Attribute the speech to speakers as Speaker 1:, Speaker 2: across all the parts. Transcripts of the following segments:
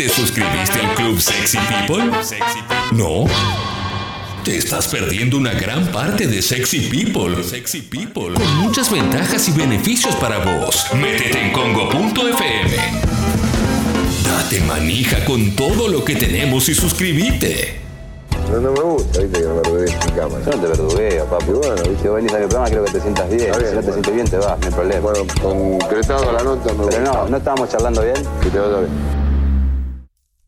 Speaker 1: ¿Te suscribiste al Club Sexy People? ¿No? Te estás perdiendo una gran parte de Sexy People. Sexy People. Con muchas ventajas y beneficios para vos. Métete en congo.fm. Date manija con todo lo que tenemos y suscríbete.
Speaker 2: No, no me gusta, viste, que me verdugues en cámara.
Speaker 3: Yo no te verdugueo, papi.
Speaker 2: Bueno,
Speaker 3: Si vos venís a mi programa, creo que te sientas bien.
Speaker 2: Bien,
Speaker 3: si no te sientes bien, te vas, no hay problema.
Speaker 2: bueno, concretado la nota, me
Speaker 3: Pero no, no estábamos charlando bien.
Speaker 2: Que te vaya bien.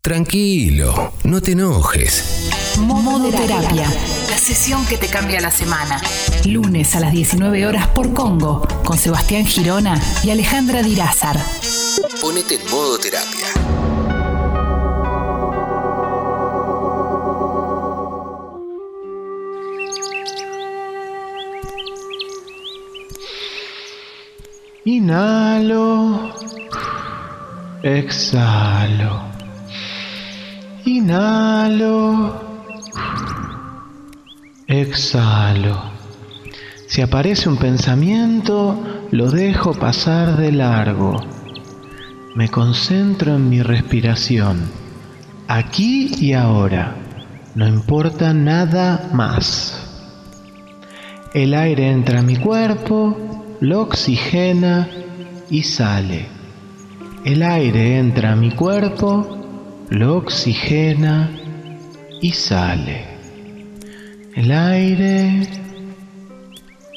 Speaker 1: Tranquilo, no te enojes.
Speaker 4: Modoterapia.
Speaker 5: La sesión que te cambia la semana.
Speaker 4: Lunes a las 19 horas por Congo con Sebastián Girona y Alejandra Dirázar.
Speaker 1: Ponete en modo terapia.
Speaker 6: Inhalo. Exhalo. Inhalo. Exhalo. Si aparece un pensamiento, lo dejo pasar de largo. Me concentro en mi respiración, aquí y ahora. No importa nada más. El aire entra a mi cuerpo, lo oxigena y sale. El aire entra a mi cuerpo, lo oxigena y sale. El aire...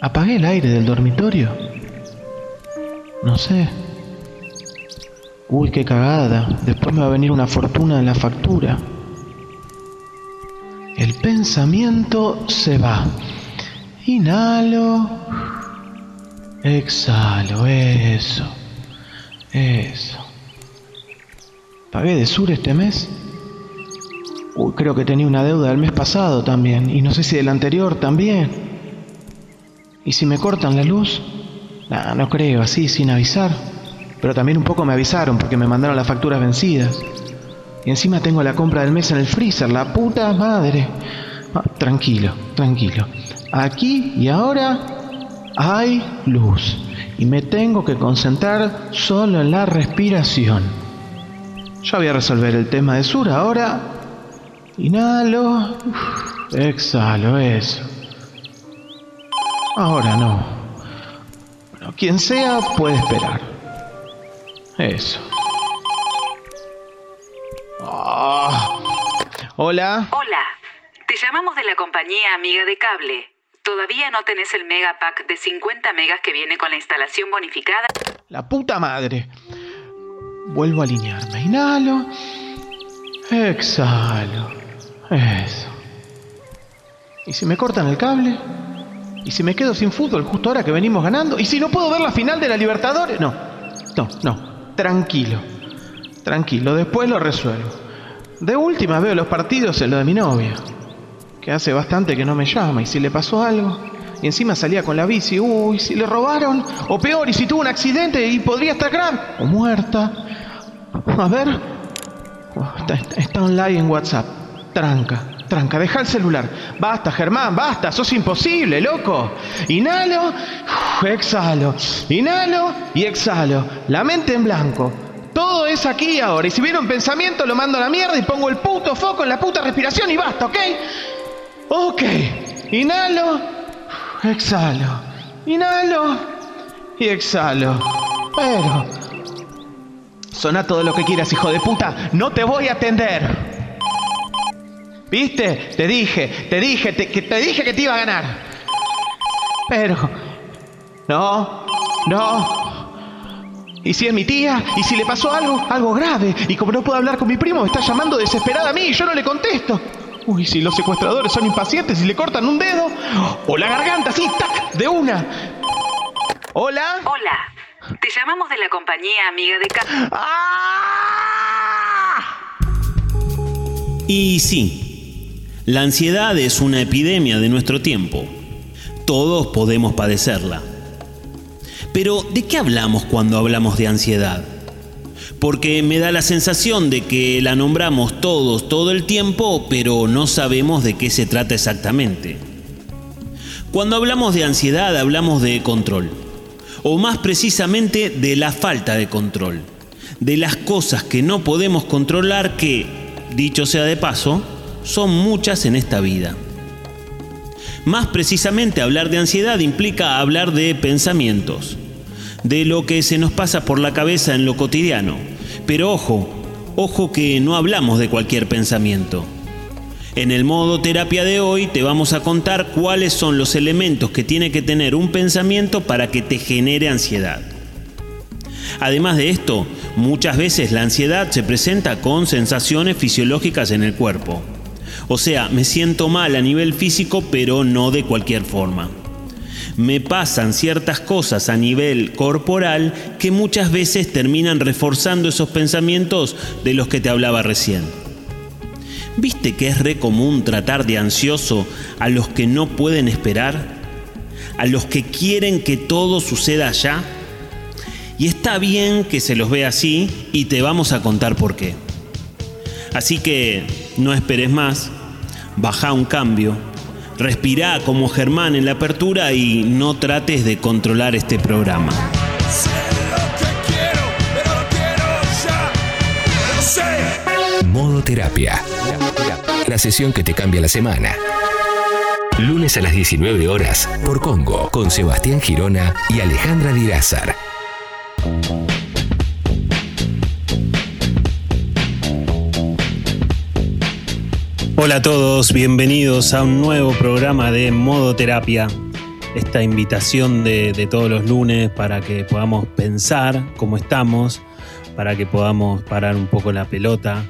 Speaker 6: ¿Apagué el aire del dormitorio? No sé. Uy, qué cagada. Después me va a venir una fortuna en la factura. El pensamiento se va. Inhalo. Exhalo. Eso. Eso. ¿Pagué de sur este mes? Uy, creo que tenía una deuda del mes pasado también. Y no sé si del anterior también. ¿Y si me cortan la luz? No creo, así, sin avisar. Pero también un poco me avisaron porque me mandaron las facturas vencidas. Y encima tengo la compra del mes en el freezer, la puta madre. Ah, tranquilo, tranquilo. Aquí y ahora hay luz. Y me tengo que concentrar solo en la respiración. Ya voy a resolver el tema de sur ahora. Inhalo. Exhalo, eso. Ahora no. Bueno, quien sea puede esperar. Eso. Ah. Hola.
Speaker 5: Hola, te llamamos de la compañía Amiga de Cable. ¿Todavía no tenés el Mega Pack de 50 megas que viene con la instalación bonificada?
Speaker 6: La puta madre. Vuelvo a alinearme. Inhalo. Exhalo. Eso. ¿Y si me cortan el cable? ¿Y si me quedo sin fútbol justo ahora que venimos ganando? ¿Y si no puedo ver la final de la Libertadores? No. No, no. Tranquilo. Tranquilo. Después lo resuelvo. De última veo los partidos en lo de mi novia. Que hace bastante que no me llama. ¿Y si le pasó algo? Y encima salía con la bici. Uy, si le robaron. O peor, y si tuvo un accidente y podría estar grave. O muerta. A ver. Está, online en WhatsApp. Tranca, tranca, deja el celular. Basta, Germán, basta, sos imposible, loco. Inhalo, exhalo. Inhalo y exhalo. La mente en blanco. Todo es aquí ahora. Y si viene un pensamiento, lo mando a la mierda y pongo el puto foco en la puta respiración y basta, ¿ok? Ok. Inhalo, exhalo. Inhalo y exhalo. Pero... Sona todo lo que quieras, hijo de puta. No te voy a atender. ¿Viste? Te dije, te dije, te, te dije que te iba a ganar. Pero... No, no. ¿Y si es mi tía? ¿Y si le pasó algo? Algo grave. Y como no puedo hablar con mi primo, me está llamando desesperada a mí y yo no le contesto. Uy, si los secuestradores son impacientes y le cortan un dedo. O la garganta, sí, tac, de una. Hola.
Speaker 5: Hola, te llamamos de la compañía Amiga de Cable.
Speaker 7: Y sí, la ansiedad es una epidemia de nuestro tiempo. Todos podemos padecerla. Pero, ¿de qué hablamos cuando hablamos de ansiedad? Porque me da la sensación de que la nombramos todos todo el tiempo, pero no sabemos de qué se trata exactamente. Cuando hablamos de ansiedad hablamos de control, o más precisamente de la falta de control, de las cosas que no podemos controlar que, dicho sea de paso, son muchas en esta vida. Más precisamente, hablar de ansiedad implica hablar de pensamientos, de lo que se nos pasa por la cabeza en lo cotidiano. Pero ojo, ojo que no hablamos de cualquier pensamiento. En el modo terapia de hoy te vamos a contar cuáles son los elementos que tiene que tener un pensamiento para que te genere ansiedad. Además de esto, muchas veces la ansiedad se presenta con sensaciones fisiológicas en el cuerpo. O sea, me siento mal a nivel físico, pero no de cualquier forma. Me pasan ciertas cosas a nivel corporal que muchas veces terminan reforzando esos pensamientos de los que te hablaba recién. ¿Viste que es re común tratar de ansioso a los que no pueden esperar? ¿A los que quieren que todo suceda ya? Y está bien que se los vea así y te vamos a contar por qué. Así que no esperes más, baja un cambio, respira como Germán en la apertura y no trates de controlar este programa.
Speaker 1: Modo terapia. La sesión que te cambia la semana. Lunes a las 19 horas por Congo con Sebastián Girona y Alejandra Dirázar.
Speaker 7: Hola a todos, bienvenidos a un nuevo programa de Modo Terapia. Esta invitación de, de, todos los lunes para que podamos pensar cómo estamos, para que podamos parar un poco la pelota,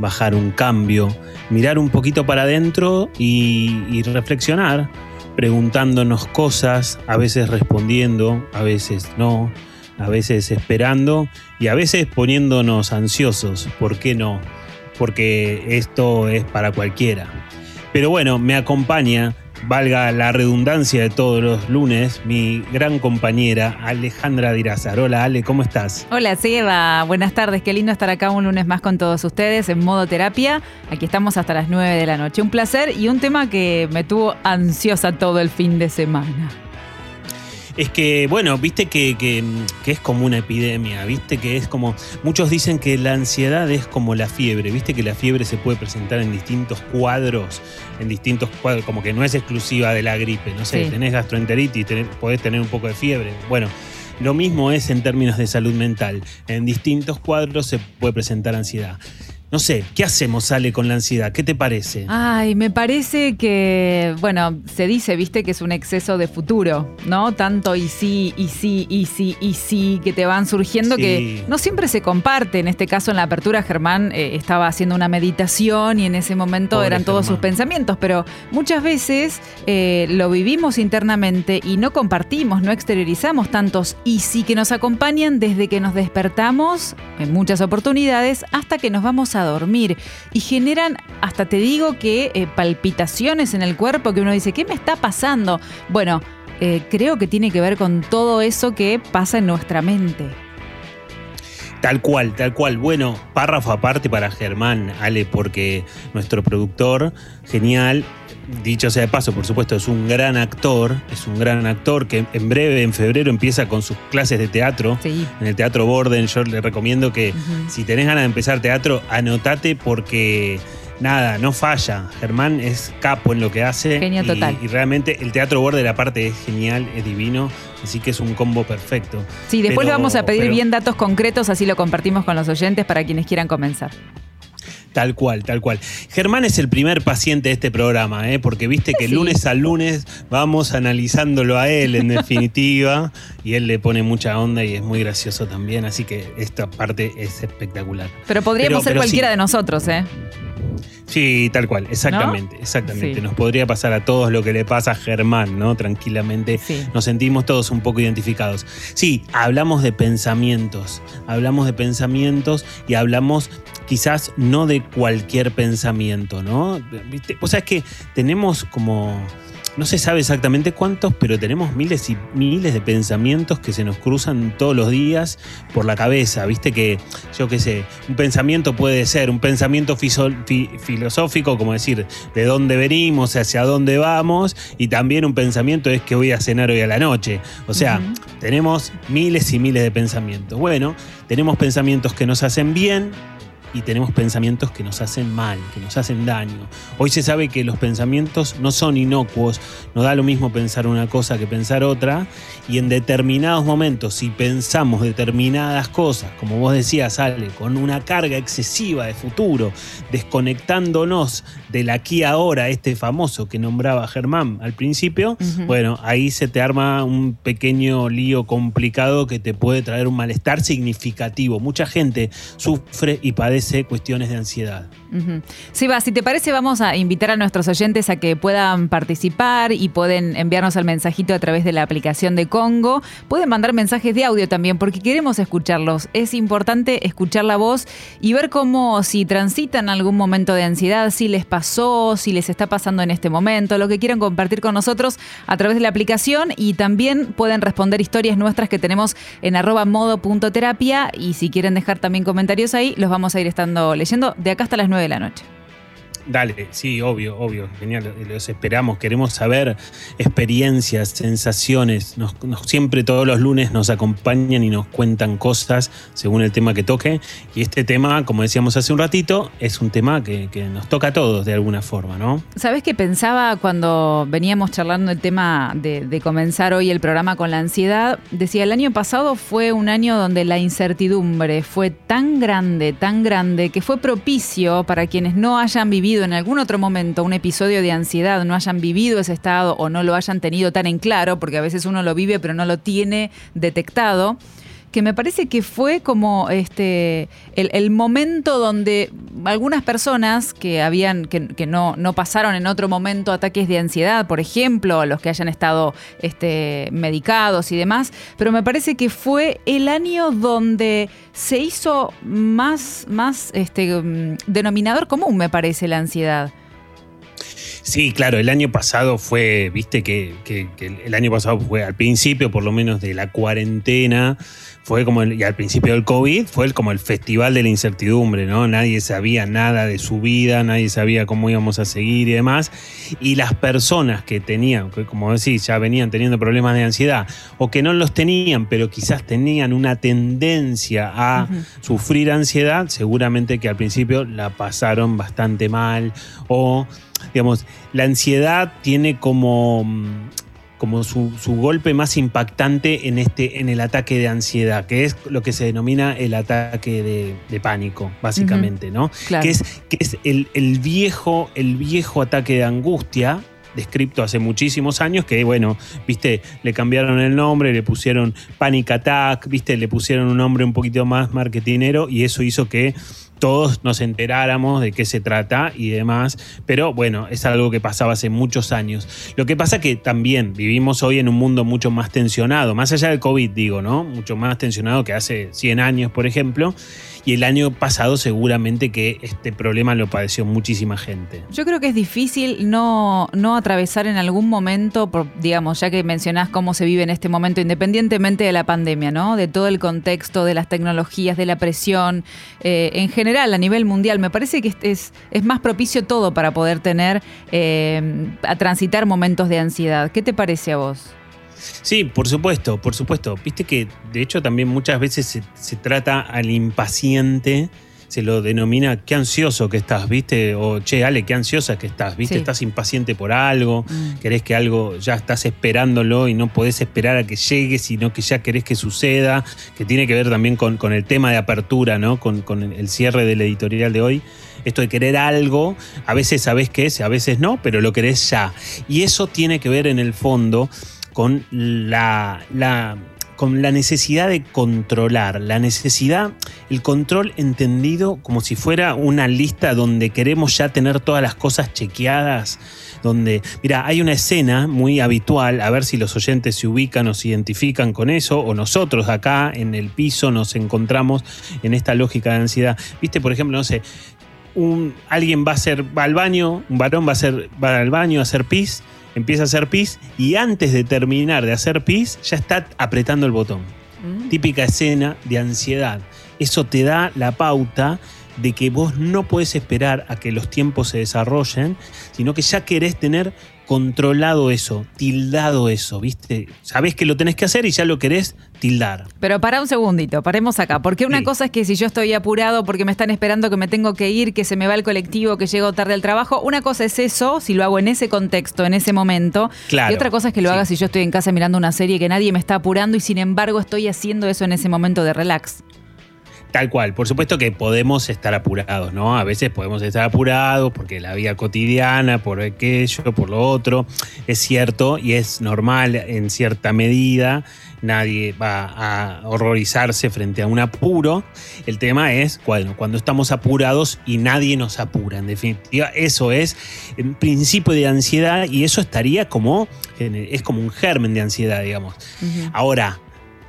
Speaker 7: bajar un cambio, mirar un poquito para adentro y, y reflexionar, preguntándonos cosas, a veces respondiendo, a veces no, a veces esperando y a veces poniéndonos ansiosos. ¿Por qué no? porque esto es para cualquiera. Pero bueno, me acompaña, valga la redundancia de todos los lunes, mi gran compañera Alejandra Dirázar. Hola Ale, ¿cómo estás?
Speaker 8: Hola Seba, buenas tardes, qué lindo estar acá un lunes más con todos ustedes en modo terapia. Aquí estamos hasta las 9 de la noche. Un placer y un tema que me tuvo ansiosa todo el fin de semana.
Speaker 7: Es que, bueno, viste que, que, que, es como una epidemia, viste que es como. Muchos dicen que la ansiedad es como la fiebre, viste que la fiebre se puede presentar en distintos cuadros, en distintos cuadros, como que no es exclusiva de la gripe. No sé, sí. tenés gastroenteritis, tenés, podés tener un poco de fiebre. Bueno, lo mismo es en términos de salud mental. En distintos cuadros se puede presentar ansiedad. No sé, ¿qué hacemos, Ale, con la ansiedad? ¿Qué te parece?
Speaker 8: Ay, me parece que, bueno, se dice, viste, que es un exceso de futuro, ¿no? Tanto y sí, y sí, y sí, y sí, que te van surgiendo sí. que no siempre se comparte. En este caso, en la apertura, Germán eh, estaba haciendo una meditación y en ese momento Pobre eran todos Germán. sus pensamientos, pero muchas veces eh, lo vivimos internamente y no compartimos, no exteriorizamos tantos y sí que nos acompañan desde que nos despertamos, en muchas oportunidades, hasta que nos vamos a dormir y generan, hasta te digo que eh, palpitaciones en el cuerpo que uno dice, ¿qué me está pasando? Bueno, eh, creo que tiene que ver con todo eso que pasa en nuestra mente.
Speaker 7: Tal cual, tal cual. Bueno, párrafo aparte para Germán, Ale, porque nuestro productor, genial, dicho sea de paso, por supuesto, es un gran actor, es un gran actor que en breve, en febrero, empieza con sus clases de teatro
Speaker 8: sí.
Speaker 7: en el Teatro Borden. Yo le recomiendo que uh -huh. si tenés ganas de empezar teatro, anotate porque nada, no falla. Germán es capo en lo que hace.
Speaker 8: Genio
Speaker 7: y,
Speaker 8: total.
Speaker 7: Y realmente el Teatro Borden, aparte, es genial, es divino. Así que es un combo perfecto.
Speaker 8: Sí, después pero, le vamos a pedir pero, bien datos concretos, así lo compartimos con los oyentes para quienes quieran comenzar.
Speaker 7: Tal cual, tal cual. Germán es el primer paciente de este programa, ¿eh? porque viste que sí. lunes a lunes vamos analizándolo a él en definitiva y él le pone mucha onda y es muy gracioso también, así que esta parte es espectacular.
Speaker 8: Pero podríamos pero, ser pero cualquiera sí. de nosotros, ¿eh?
Speaker 7: Sí, tal cual, exactamente, ¿No? exactamente. Sí. Nos podría pasar a todos lo que le pasa a Germán, ¿no? Tranquilamente.
Speaker 8: Sí.
Speaker 7: Nos sentimos todos un poco identificados. Sí, hablamos de pensamientos, hablamos de pensamientos y hablamos quizás no de cualquier pensamiento, ¿no? ¿Viste? O sea, es que tenemos como no se sabe exactamente cuántos, pero tenemos miles y miles de pensamientos que se nos cruzan todos los días por la cabeza. Viste que, yo qué sé, un pensamiento puede ser un pensamiento filosófico, como decir, de dónde venimos, hacia dónde vamos, y también un pensamiento es que voy a cenar hoy a la noche. O sea, tenemos miles y miles de pensamientos. Bueno, tenemos pensamientos que nos hacen bien, y tenemos pensamientos que nos hacen mal, que nos hacen daño. Hoy se sabe que los pensamientos no son inocuos, no da lo mismo pensar una cosa que pensar otra, y en determinados momentos, si pensamos determinadas cosas, como vos decías, Ale, con una carga excesiva de futuro, desconectándonos del aquí ahora, este famoso que nombraba Germán al principio, bueno, ahí se te arma un pequeño lío complicado que te puede traer un malestar significativo. Mucha gente sufre y padece cuestiones de ansiedad.
Speaker 8: Sí, va, si te parece, vamos a invitar a nuestros oyentes a que puedan participar y pueden enviarnos el mensajito a través de la aplicación de Congo. Pueden mandar mensajes de audio también porque queremos escucharlos. Es importante escuchar la voz y ver cómo si transitan algún momento de ansiedad, si les pasó, si les está pasando en este momento, lo que quieran compartir con nosotros a través de la aplicación y también pueden responder historias nuestras que tenemos en arroba modo.terapia y si quieren dejar también comentarios ahí, los vamos a ir estando leyendo de acá hasta las 9 de la noche.
Speaker 7: Dale, sí, obvio, obvio, genial, los esperamos, queremos saber experiencias, sensaciones, siempre todos los lunes nos acompañan y nos cuentan cosas según el tema que toque, y este tema, como decíamos hace un ratito, es un tema que, nos toca a todos de alguna forma, ¿no?
Speaker 8: ¿Sabes qué pensaba cuando veníamos charlando el tema de comenzar hoy el programa con la ansiedad? Decía, el año pasado fue un año donde la incertidumbre fue tan grande, tan grande, que fue propicio para quienes no hayan vivido en algún otro momento un episodio de ansiedad, no hayan vivido ese estado o no lo hayan tenido tan en claro, porque a veces uno lo vive pero no lo tiene detectado, que me parece que fue como este el, momento donde algunas personas que habían que, no, no, pasaron en otro momento ataques de ansiedad, por ejemplo, los que hayan estado este, medicados y demás, pero me parece que fue el año donde se hizo más, más este, mm, denominador común, me parece, la ansiedad.
Speaker 7: Sí, claro, el año pasado fue, viste que, el año pasado fue al principio por lo menos de la cuarentena, fue como, el, y al principio del COVID, fue como el festival de la incertidumbre, ¿no? Nadie sabía nada de su vida, nadie sabía cómo íbamos a seguir y demás. Y las personas que tenían, que como decís, ya venían teniendo problemas de ansiedad, o que no los tenían, pero quizás tenían una tendencia a sufrir ansiedad, seguramente que al principio la pasaron bastante mal o digamos, la ansiedad tiene como, como su, golpe más impactante en, este, en el ataque de ansiedad, que es lo que se denomina el ataque de, pánico, básicamente, ¿no? Que es, que es el, el, viejo, el viejo ataque de angustia, descrito hace muchísimos años, que bueno, viste, le cambiaron el nombre, le pusieron Panic Attack, viste, le pusieron un nombre un poquito más marketinero y eso hizo que todos nos enteráramos de qué se trata y demás, pero bueno, es algo que pasaba hace muchos años. Lo que pasa que también vivimos hoy en un mundo mucho más tensionado, más allá del COVID digo, ¿no? Mucho más tensionado que hace 100 años, por ejemplo, y el año pasado seguramente que este problema lo padeció muchísima gente.
Speaker 8: Yo creo que es difícil no, no atravesar en algún momento, digamos, ya que mencionás cómo se vive en este momento, independientemente de la pandemia, ¿no? De todo el contexto, de las tecnologías, de la presión, eh, en general, a nivel mundial, me parece que es, es más propicio todo para poder tener, eh, a transitar momentos de ansiedad. ¿Qué te parece a vos?
Speaker 7: Sí, por supuesto, por supuesto. Viste que de hecho también muchas veces se, trata al impaciente, se lo denomina qué ansioso que estás, ¿viste? O che, Ale, qué ansiosa que estás, ¿viste? Estás impaciente por algo, mm. querés que algo ya estás esperándolo y no podés esperar a que llegue, sino que ya querés que suceda, que tiene que ver también con, el tema de apertura, ¿no? Con, con el cierre del editorial de hoy esto de querer algo, a veces sabés qué es, a veces no, pero lo querés ya. Y eso tiene que ver en el fondo con la, con la necesidad de controlar, la necesidad, el control entendido como si fuera una lista donde queremos ya tener todas las cosas chequeadas, donde, mira, hay una escena muy habitual, a ver si los oyentes se ubican o se identifican con eso, o nosotros acá en el piso nos encontramos en esta lógica de ansiedad. Viste, por ejemplo, no sé, un, alguien va a ser, va al baño, un varón va a ser, va al baño a hacer pis empieza a hacer pis y antes de terminar de hacer pis ya está apretando el botón. Típica escena de ansiedad. Eso te da la pauta de que vos no puedes esperar a que los tiempos se desarrollen, sino que ya querés tener controlado eso, tildado eso, ¿viste? Sabés que lo tenés que hacer y ya lo querés tildar.
Speaker 8: Pero para un segundito, paremos acá, porque una
Speaker 7: Sí.
Speaker 8: cosa es que si yo estoy apurado porque me están esperando que me tengo que ir, que se me va el colectivo, que llego tarde al trabajo, una cosa es eso, si lo hago en ese contexto, en ese momento,
Speaker 7: Claro,
Speaker 8: y otra cosa es que lo
Speaker 7: sí.
Speaker 8: haga si yo estoy en casa mirando una serie que nadie me está apurando y sin embargo estoy haciendo eso en ese momento de relax.
Speaker 7: Tal cual, por supuesto que podemos estar apurados, ¿no? A veces podemos estar apurados porque la vida cotidiana, por aquello, por lo otro, es cierto y es normal en cierta medida. Nadie va a horrorizarse frente a un apuro. El tema es bueno, cuando estamos apurados y nadie nos apura. En definitiva, eso es un principio de ansiedad y eso estaría como, es como un germen de ansiedad, digamos. Ahora,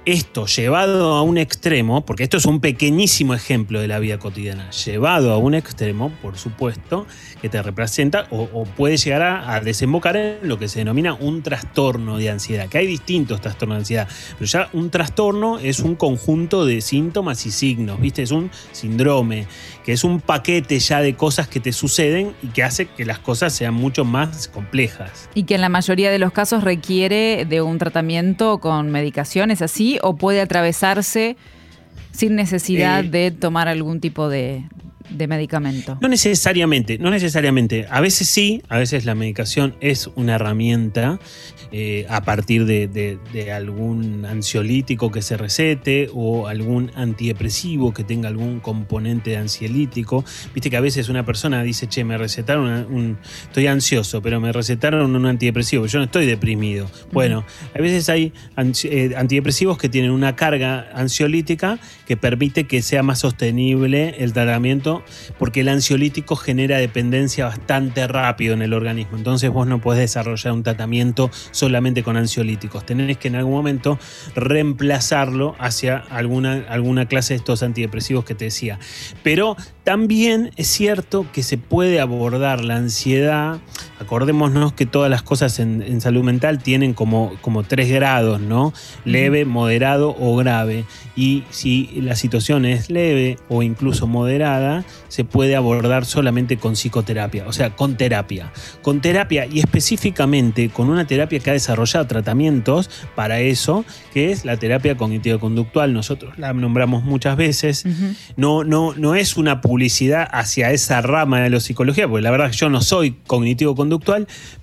Speaker 7: esto llevado a un extremo, porque esto es un pequeñísimo ejemplo de la vida cotidiana, llevado a un extremo, por supuesto, que te representa o, puede llegar a, a desembocar en lo que se denomina un trastorno de ansiedad, que hay distintos trastornos de ansiedad, pero ya un trastorno es un conjunto de síntomas y signos, ¿viste? Es un síndrome, que es un paquete ya de cosas que te suceden y que hace que las cosas sean mucho más complejas.
Speaker 8: Y que en la mayoría de los casos requiere de un tratamiento con medicaciones así o puede atravesarse sin necesidad
Speaker 7: Eh,
Speaker 8: de tomar algún tipo de, de medicamento.
Speaker 7: No necesariamente, no necesariamente. A veces sí, a veces la medicación es una herramienta eh, a partir de, de- de algún ansiolítico que se recete o algún antidepresivo que tenga algún componente ansiolítico. Viste que a veces una persona dice, che, me recetaron una- un, estoy ansioso, pero me recetaron un antidepresivo, yo no estoy deprimido. Bueno, a veces hay ansi- eh, antidepresivos que tienen una carga ansiolítica que permite que sea más sostenible el tratamiento porque el ansiolítico genera dependencia bastante rápido en el organismo. Entonces vos no podés desarrollar un tratamiento solamente con ansiolíticos. Tenés que en algún momento reemplazarlo hacia alguna, alguna clase de estos antidepresivos que te decía. Pero también es cierto que se puede abordar la ansiedad. Acordémonos que todas las cosas en, en salud mental tienen como, como tres grados, ¿no? Leve, moderado o grave. Y si la situación es leve o incluso moderada, se puede abordar solamente con psicoterapia, o sea, con terapia. Con terapia y específicamente con una terapia que ha desarrollado tratamientos para eso, que es la terapia cognitivo-conductual. Nosotros la nombramos muchas veces. No, no, no es una publicidad hacia esa rama de la psicología, porque la verdad que yo no soy cognitivo-conductual,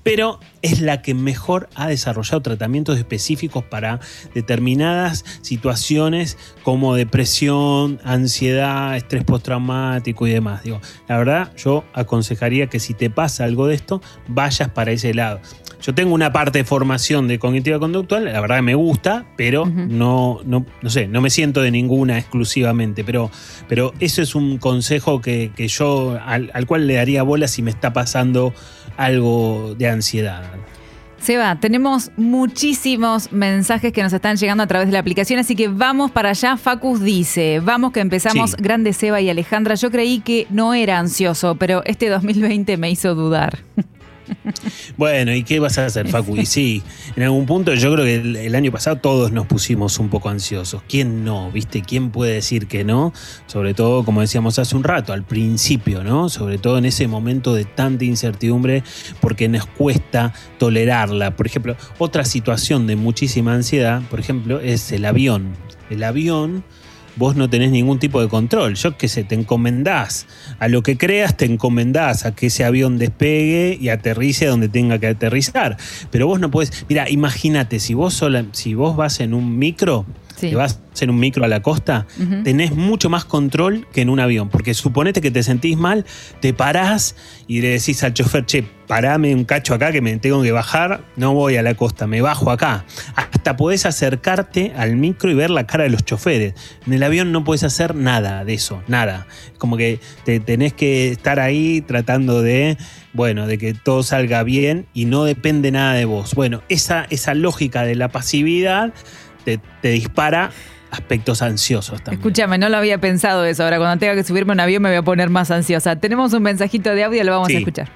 Speaker 7: pero es la que mejor ha desarrollado tratamientos específicos para determinadas situaciones como depresión, ansiedad, estrés postraumático y demás. Digo, la verdad, yo aconsejaría que si te pasa algo de esto, vayas para ese lado. Yo tengo una parte de formación de cognitiva conductual, la verdad me gusta, pero no, no, no sé, no me siento de ninguna exclusivamente. Pero, pero eso es un consejo que, que yo al, al cual le daría bola si me está pasando algo de ansiedad.
Speaker 8: Seba, tenemos muchísimos mensajes que nos están llegando a través de la aplicación, así que vamos para allá. Facus dice, vamos que empezamos,
Speaker 7: Sí.
Speaker 8: grande Seba y Alejandra. Yo creí que no era ansioso, pero este 2020 me hizo dudar.
Speaker 7: Bueno, ¿y qué vas a hacer, Facu? Y sí, en algún punto yo creo que el, el año pasado todos nos pusimos un poco ansiosos. ¿Quién no? ¿Viste? ¿Quién puede decir que no? Sobre todo, como decíamos hace un rato, al principio, ¿no? Sobre todo en ese momento de tanta incertidumbre porque nos cuesta tolerarla. Por ejemplo, otra situación de muchísima ansiedad, por ejemplo, es el avión. El avión vos no tenés ningún tipo de control. Yo qué sé, te encomendás a lo que creas, te encomendás a que ese avión despegue y aterrice donde tenga que aterrizar. Pero vos no podés. Mira, imagínate, si vos sola, si vos vas en un micro,
Speaker 8: Sí.
Speaker 7: te vas en un micro a la costa, tenés mucho más control que en un avión. Porque suponete que te sentís mal, te parás y le decís al chofer, che, parame un cacho acá que me tengo que bajar, no voy a la costa, me bajo acá. Hasta podés acercarte al micro y ver la cara de los choferes. En el avión no podés hacer nada de eso, nada. Como que te tenés que estar ahí tratando de, bueno, de que todo salga bien y no depende nada de vos. Bueno, esa, esa lógica de la pasividad te, te dispara aspectos ansiosos también.
Speaker 8: Escúchame, no lo había pensado eso. Ahora, cuando tenga que subirme a un avión, me voy a poner más ansiosa. Tenemos un mensajito de audio, lo vamos
Speaker 7: Sí.
Speaker 8: a escuchar.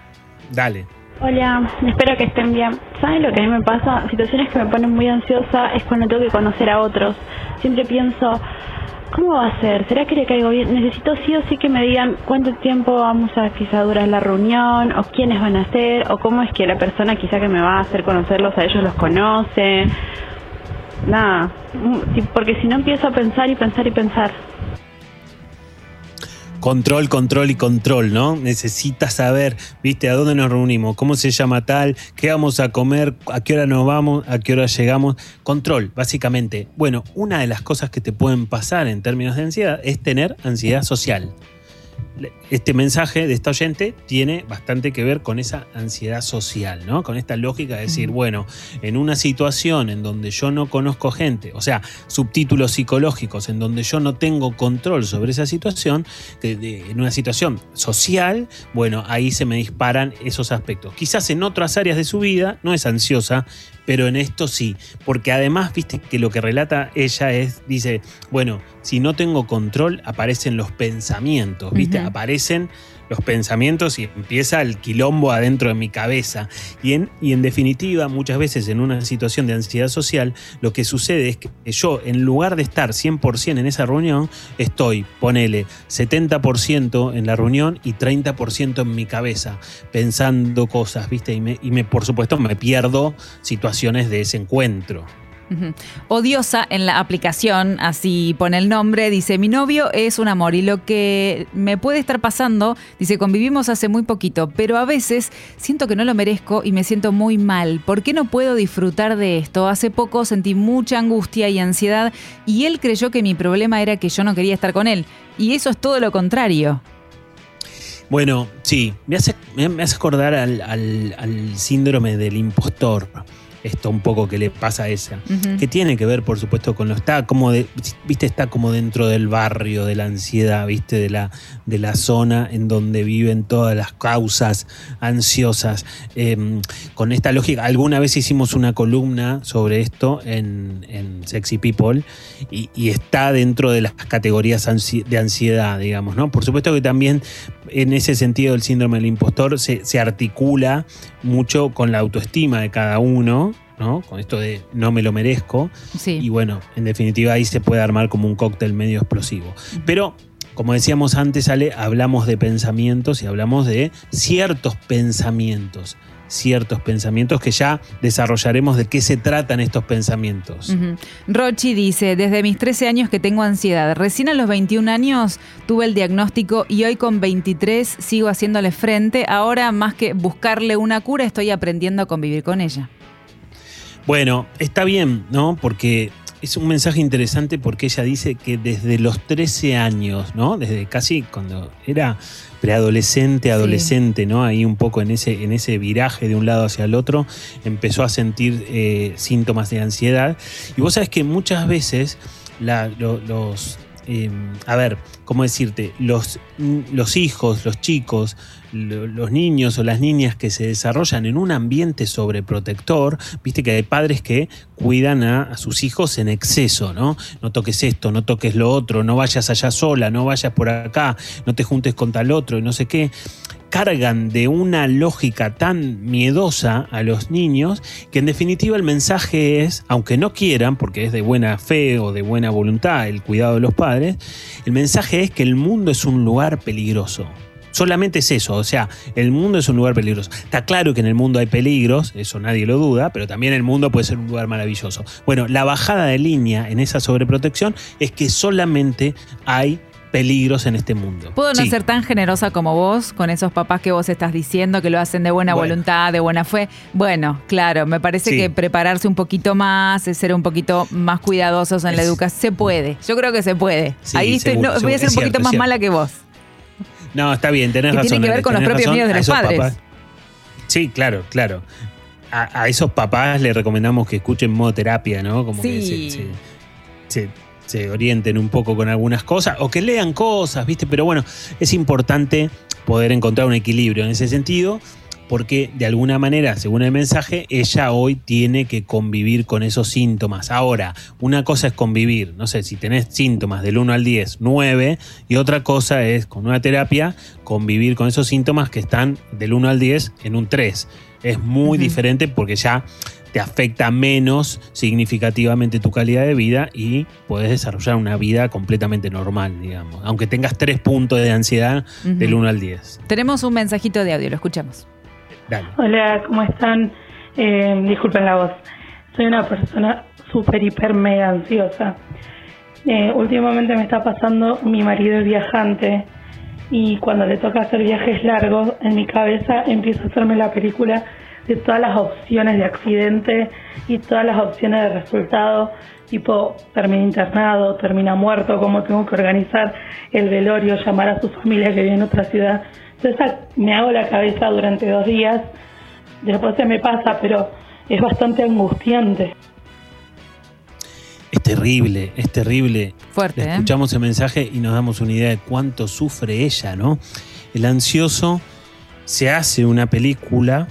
Speaker 7: Dale.
Speaker 9: Hola, espero que estén bien. ¿Saben lo que a mí me pasa? Situaciones que me ponen muy ansiosa es cuando tengo que conocer a otros. Siempre pienso, ¿cómo va a ser? ¿Será que le caigo bien? Necesito sí o sí que me digan cuánto tiempo vamos a quizá durar la reunión, o quiénes van a ser, o cómo es que la persona quizá que me va a hacer conocerlos a ellos los conoce. Nada, mm, porque si no empiezo a pensar y pensar y pensar.
Speaker 7: Control, control y control, ¿no? Necesitas saber, viste, a dónde nos reunimos, cómo se llama tal, qué vamos a comer, a qué hora nos vamos, a qué hora llegamos. Control, básicamente. Bueno, una de las cosas que te pueden pasar en términos de ansiedad es tener ansiedad social este mensaje de esta oyente tiene bastante que ver con esa ansiedad social, ¿no? Con esta lógica de decir, bueno, en una situación en donde yo no conozco gente, o sea, subtítulos psicológicos en donde yo no tengo control sobre esa situación, en una situación social, bueno, ahí se me disparan esos aspectos. Quizás en otras áreas de su vida no es ansiosa, pero en esto sí, porque además, viste que lo que relata ella es, dice, bueno, si no tengo control, aparecen los pensamientos, viste, aparecen los pensamientos y empieza el quilombo adentro de mi cabeza. Y en, y en definitiva, muchas veces en una situación de ansiedad social, lo que sucede es que yo, en lugar de estar 100% en esa reunión, estoy, ponele, 70% en la reunión y 30% en mi cabeza, pensando cosas, ¿viste? Y, me, y me, por supuesto me pierdo situaciones de ese encuentro.
Speaker 8: Odiosa en la aplicación, así pone el nombre, dice, mi novio es un amor y lo que me puede estar pasando, dice, convivimos hace muy poquito, pero a veces siento que no lo merezco y me siento muy mal. ¿Por qué no puedo disfrutar de esto? Hace poco sentí mucha angustia y ansiedad y él creyó que mi problema era que yo no quería estar con él. Y eso es todo lo contrario.
Speaker 7: Bueno, sí, me hace, me hace acordar al, al síndrome del impostor esto un poco que le pasa a esa. Que tiene que ver, por supuesto, con lo está como de, viste, está como dentro del barrio de la ansiedad, viste, de la, de la zona en donde viven todas las causas ansiosas. Em, con esta lógica, alguna vez hicimos una columna sobre esto en, Sexy People y, está dentro de las categorías de ansiedad, digamos, ¿no? Por supuesto que también en ese sentido el síndrome del impostor se, se articula mucho con la autoestima de cada uno, ¿no? Con esto de no me lo merezco. Y bueno, en definitiva ahí se puede armar como un cóctel medio explosivo. Pero, como decíamos antes, Ale, hablamos de pensamientos y hablamos de ciertos pensamientos ciertos pensamientos que ya desarrollaremos de qué se tratan estos pensamientos.
Speaker 8: Rochi dice, desde mis 13 años que tengo ansiedad, recién a los 21 años tuve el diagnóstico y hoy con 23 sigo haciéndole frente, ahora más que buscarle una cura estoy aprendiendo a convivir con ella.
Speaker 7: Bueno, está bien, ¿no? Porque es un mensaje interesante porque ella dice que desde los 13 años, ¿no? Desde casi cuando era preadolescente, adolescente, ¿no? Ahí un poco en ese, en ese viraje de un lado hacia el otro, empezó a sentir eh, síntomas de ansiedad. Y vos sabés que muchas veces los, em, a ver, ¿cómo decirte? Los, los hijos, los chicos, los niños o las niñas que se desarrollan en un ambiente sobreprotector, viste que hay padres que cuidan a, sus hijos en exceso, ¿no? No toques esto, no toques lo otro, no vayas allá sola, no vayas por acá, no te juntes con tal otro y no sé qué cargan de una lógica tan miedosa a los niños que en definitiva el mensaje es, aunque no quieran, porque es de buena fe o de buena voluntad el cuidado de los padres, el mensaje es que el mundo es un lugar peligroso. Solamente es eso, o sea, el mundo es un lugar peligroso. Está claro que en el mundo hay peligros, eso nadie lo duda, pero también el mundo puede ser un lugar maravilloso. Bueno, la bajada de línea en esa sobreprotección es que solamente hay peligros en este mundo.
Speaker 8: ¿Puedo no ser tan generosa como vos con esos papás que vos estás diciendo que lo hacen de buena voluntad, de buena fe? Bueno, claro, me parece que prepararse un poquito más, ser un poquito más cuidadosos en la educación, se puede. Yo creo que se puede. Ahí estoy, voy a ser un poquito más mala que vos.
Speaker 7: No, está bien, tenés razón.
Speaker 8: Tiene que ver con los propios miedos de los padres.
Speaker 7: Sí, claro, claro. A, esos papás le recomendamos que escuchen modo terapia, ¿no? Como que se, se, orienten un poco con algunas cosas o que lean cosas, ¿viste? Pero bueno, es importante poder encontrar un equilibrio en ese sentido porque de alguna manera, según el mensaje, ella hoy tiene que convivir con esos síntomas. Ahora, una cosa es convivir, no sé, si tenés síntomas del 1 al 10, 9, y otra cosa es con una terapia convivir con esos síntomas que están del 1 al 10 en un 3. Es muy diferente porque ya te afecta menos significativamente tu calidad de vida y puedes desarrollar una vida completamente normal, digamos. Aunque tengas tres puntos de ansiedad del 1 al 10.
Speaker 8: Tenemos un mensajito de audio, lo escuchamos.
Speaker 7: Dale.
Speaker 10: Hola, ¿cómo están? Eh, disculpen la voz. Soy una persona súper, hiper, mega ansiosa. Eh, últimamente me está pasando, mi marido es viajante y cuando le toca hacer viajes largos, en mi cabeza empiezo a hacerme la película de todas las opciones de accidente y todas las opciones de resultado, tipo termina internado, termina muerto, cómo tengo que organizar el velorio, llamar a su familia que vive en otra ciudad. Entonces me hago la cabeza durante dos días, después se me pasa, pero es bastante angustiante.
Speaker 7: Es terrible, es terrible.
Speaker 8: Fuerte, ¿eh?
Speaker 7: Escuchamos el mensaje y nos damos una idea de cuánto sufre ella, ¿no? El ansioso se hace una película,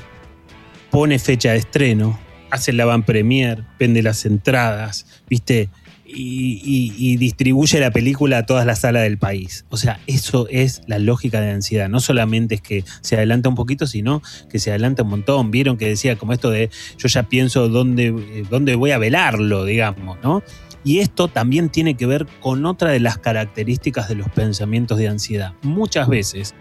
Speaker 7: pone fecha de estreno, hace la van premier, vende las entradas, ¿viste? Y, distribuye la película a todas las salas del país. O sea, eso es la lógica de ansiedad. No solamente es que se adelanta un poquito, sino que se adelanta un montón. Vieron que decía como esto de yo ya pienso dónde, dónde voy a velarlo, digamos, ¿no? Y esto también tiene que ver con otra de las características de los pensamientos de ansiedad. Muchas veces,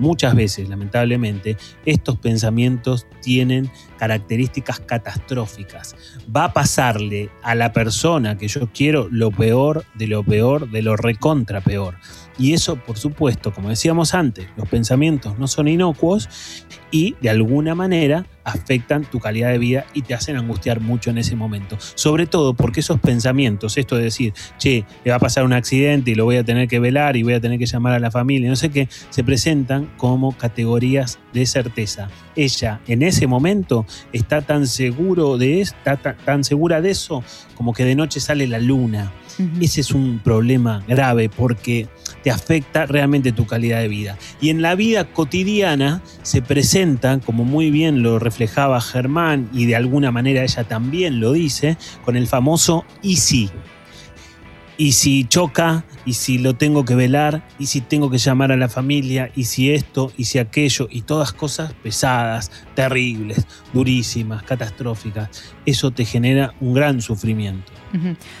Speaker 7: muchas veces, lamentablemente, estos pensamientos tienen características catastróficas. Va a pasarle a la persona que yo quiero lo peor de lo peor de lo recontra peor. Y eso, por supuesto, como decíamos antes, los pensamientos no son inocuos y de alguna manera afectan tu calidad de vida y te hacen angustiar mucho en ese momento. Sobre todo porque esos pensamientos, esto de decir, che, le va a pasar un accidente y lo voy a tener que velar y voy a tener que llamar a la familia, no sé qué, se presentan como categorías de certeza. Ella en ese momento está tan seguro de está ta- tan segura de eso como que de noche sale la luna. Ese es un problema grave porque te afecta realmente tu calidad de vida. Y en la vida cotidiana se presenta, como muy bien lo reflejaba Germán y de alguna manera ella también lo dice, con el famoso y si. Y si choca, y si lo tengo que velar, y si tengo que llamar a la familia, y si esto, y si aquello, y todas cosas pesadas, terribles, durísimas, catastróficas. Eso te genera un gran sufrimiento.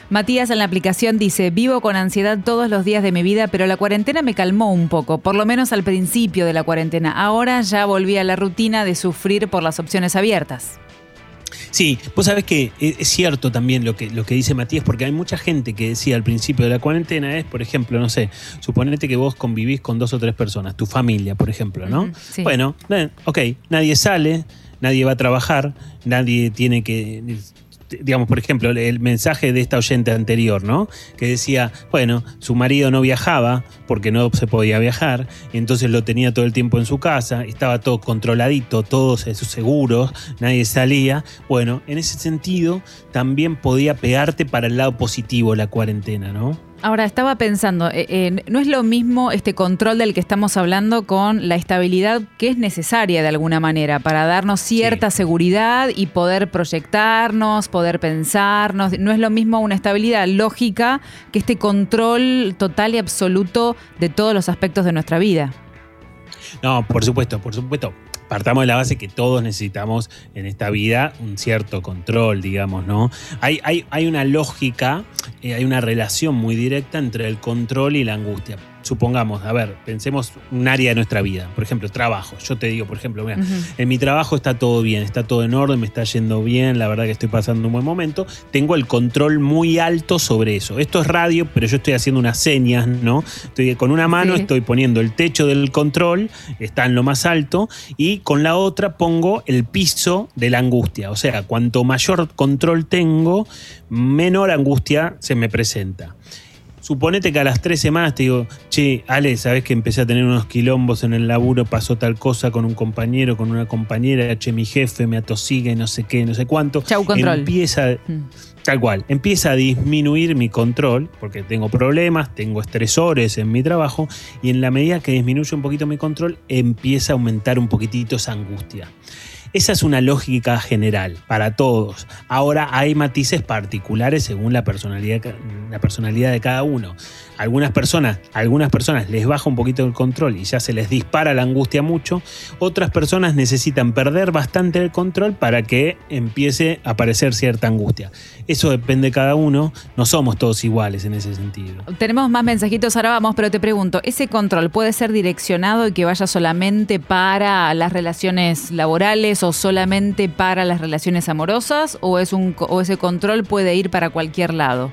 Speaker 8: Matías en la aplicación dice, vivo con ansiedad todos los días de mi vida, pero la cuarentena me calmó un poco, por lo menos al principio de la cuarentena. Ahora ya volví a la rutina de sufrir por las opciones abiertas.
Speaker 7: Sí, vos sabés que es es cierto también lo que, lo que dice Matías, porque hay mucha gente que decía al principio de la cuarentena es, por ejemplo, no sé, suponete que vos convivís con dos o tres personas, tu familia, por ejemplo, ¿no?
Speaker 8: Ujú, sí.
Speaker 7: Bueno, ok, nadie sale, nadie va a trabajar, nadie tiene que digamos, por ejemplo, el mensaje de esta oyente anterior, ¿no? Que decía, bueno, su marido no viajaba porque no se podía viajar, entonces lo tenía todo el tiempo en su casa, estaba todo controladito, todos sus seguros, nadie salía. Bueno, en ese sentido, también podía pegarte para el lado positivo la cuarentena, ¿no?
Speaker 8: Ahora, estaba pensando, eh, eh, ¿no es lo mismo este control del que estamos hablando con la estabilidad que es necesaria de alguna manera para darnos cierta seguridad y poder proyectarnos, poder pensarnos? ¿No es lo mismo una estabilidad lógica que este control total y absoluto de todos los aspectos de nuestra vida?
Speaker 7: No, por supuesto, por supuesto. Partamos de la base que todos necesitamos en esta vida un cierto control, digamos, ¿no? Hay, hay, hay una lógica, eh, hay una relación muy directa entre el control y la angustia. Supongamos, a ver, pensemos un área de nuestra vida, por ejemplo, trabajo. Yo te digo, por ejemplo, mira, en mi trabajo está todo bien, está todo en orden, me está yendo bien, la verdad que estoy pasando un buen momento. Tengo el control muy alto sobre eso. Esto es radio, pero yo estoy haciendo unas señas, ¿no? Estoy con una mano,
Speaker 8: Sí.
Speaker 7: estoy poniendo el techo del control, está en lo más alto, y con la otra pongo el piso de la angustia. O sea, cuanto mayor control tengo, menor angustia se me presenta. Suponete que a las tres semanas te digo, che, Ale, sabes que empecé a tener unos quilombos en el laburo, pasó tal cosa con un compañero, con una compañera, che, mi jefe me atosiga y no sé qué, no sé cuánto.
Speaker 8: Chau, control.
Speaker 7: Empieza,
Speaker 8: Mm.
Speaker 7: Tal cual, empieza a disminuir mi control, porque tengo problemas, tengo estresores en mi trabajo, y en la medida que disminuye un poquito mi control, empieza a aumentar un poquitito esa angustia. Esa es una lógica general para todos. Ahora hay matices particulares según la personalidad, la personalidad de cada uno. Algunas personas, algunas personas les baja un poquito el control y ya se les dispara la angustia mucho. Otras personas necesitan perder bastante el control para que empiece a aparecer cierta angustia. Eso depende de cada uno. No somos todos iguales en ese sentido.
Speaker 8: Tenemos más mensajitos, ahora vamos, pero te pregunto, ¿ese control puede ser direccionado y que vaya solamente para las relaciones laborales o solamente para las relaciones amorosas o, es un, o ese control puede ir para cualquier lado?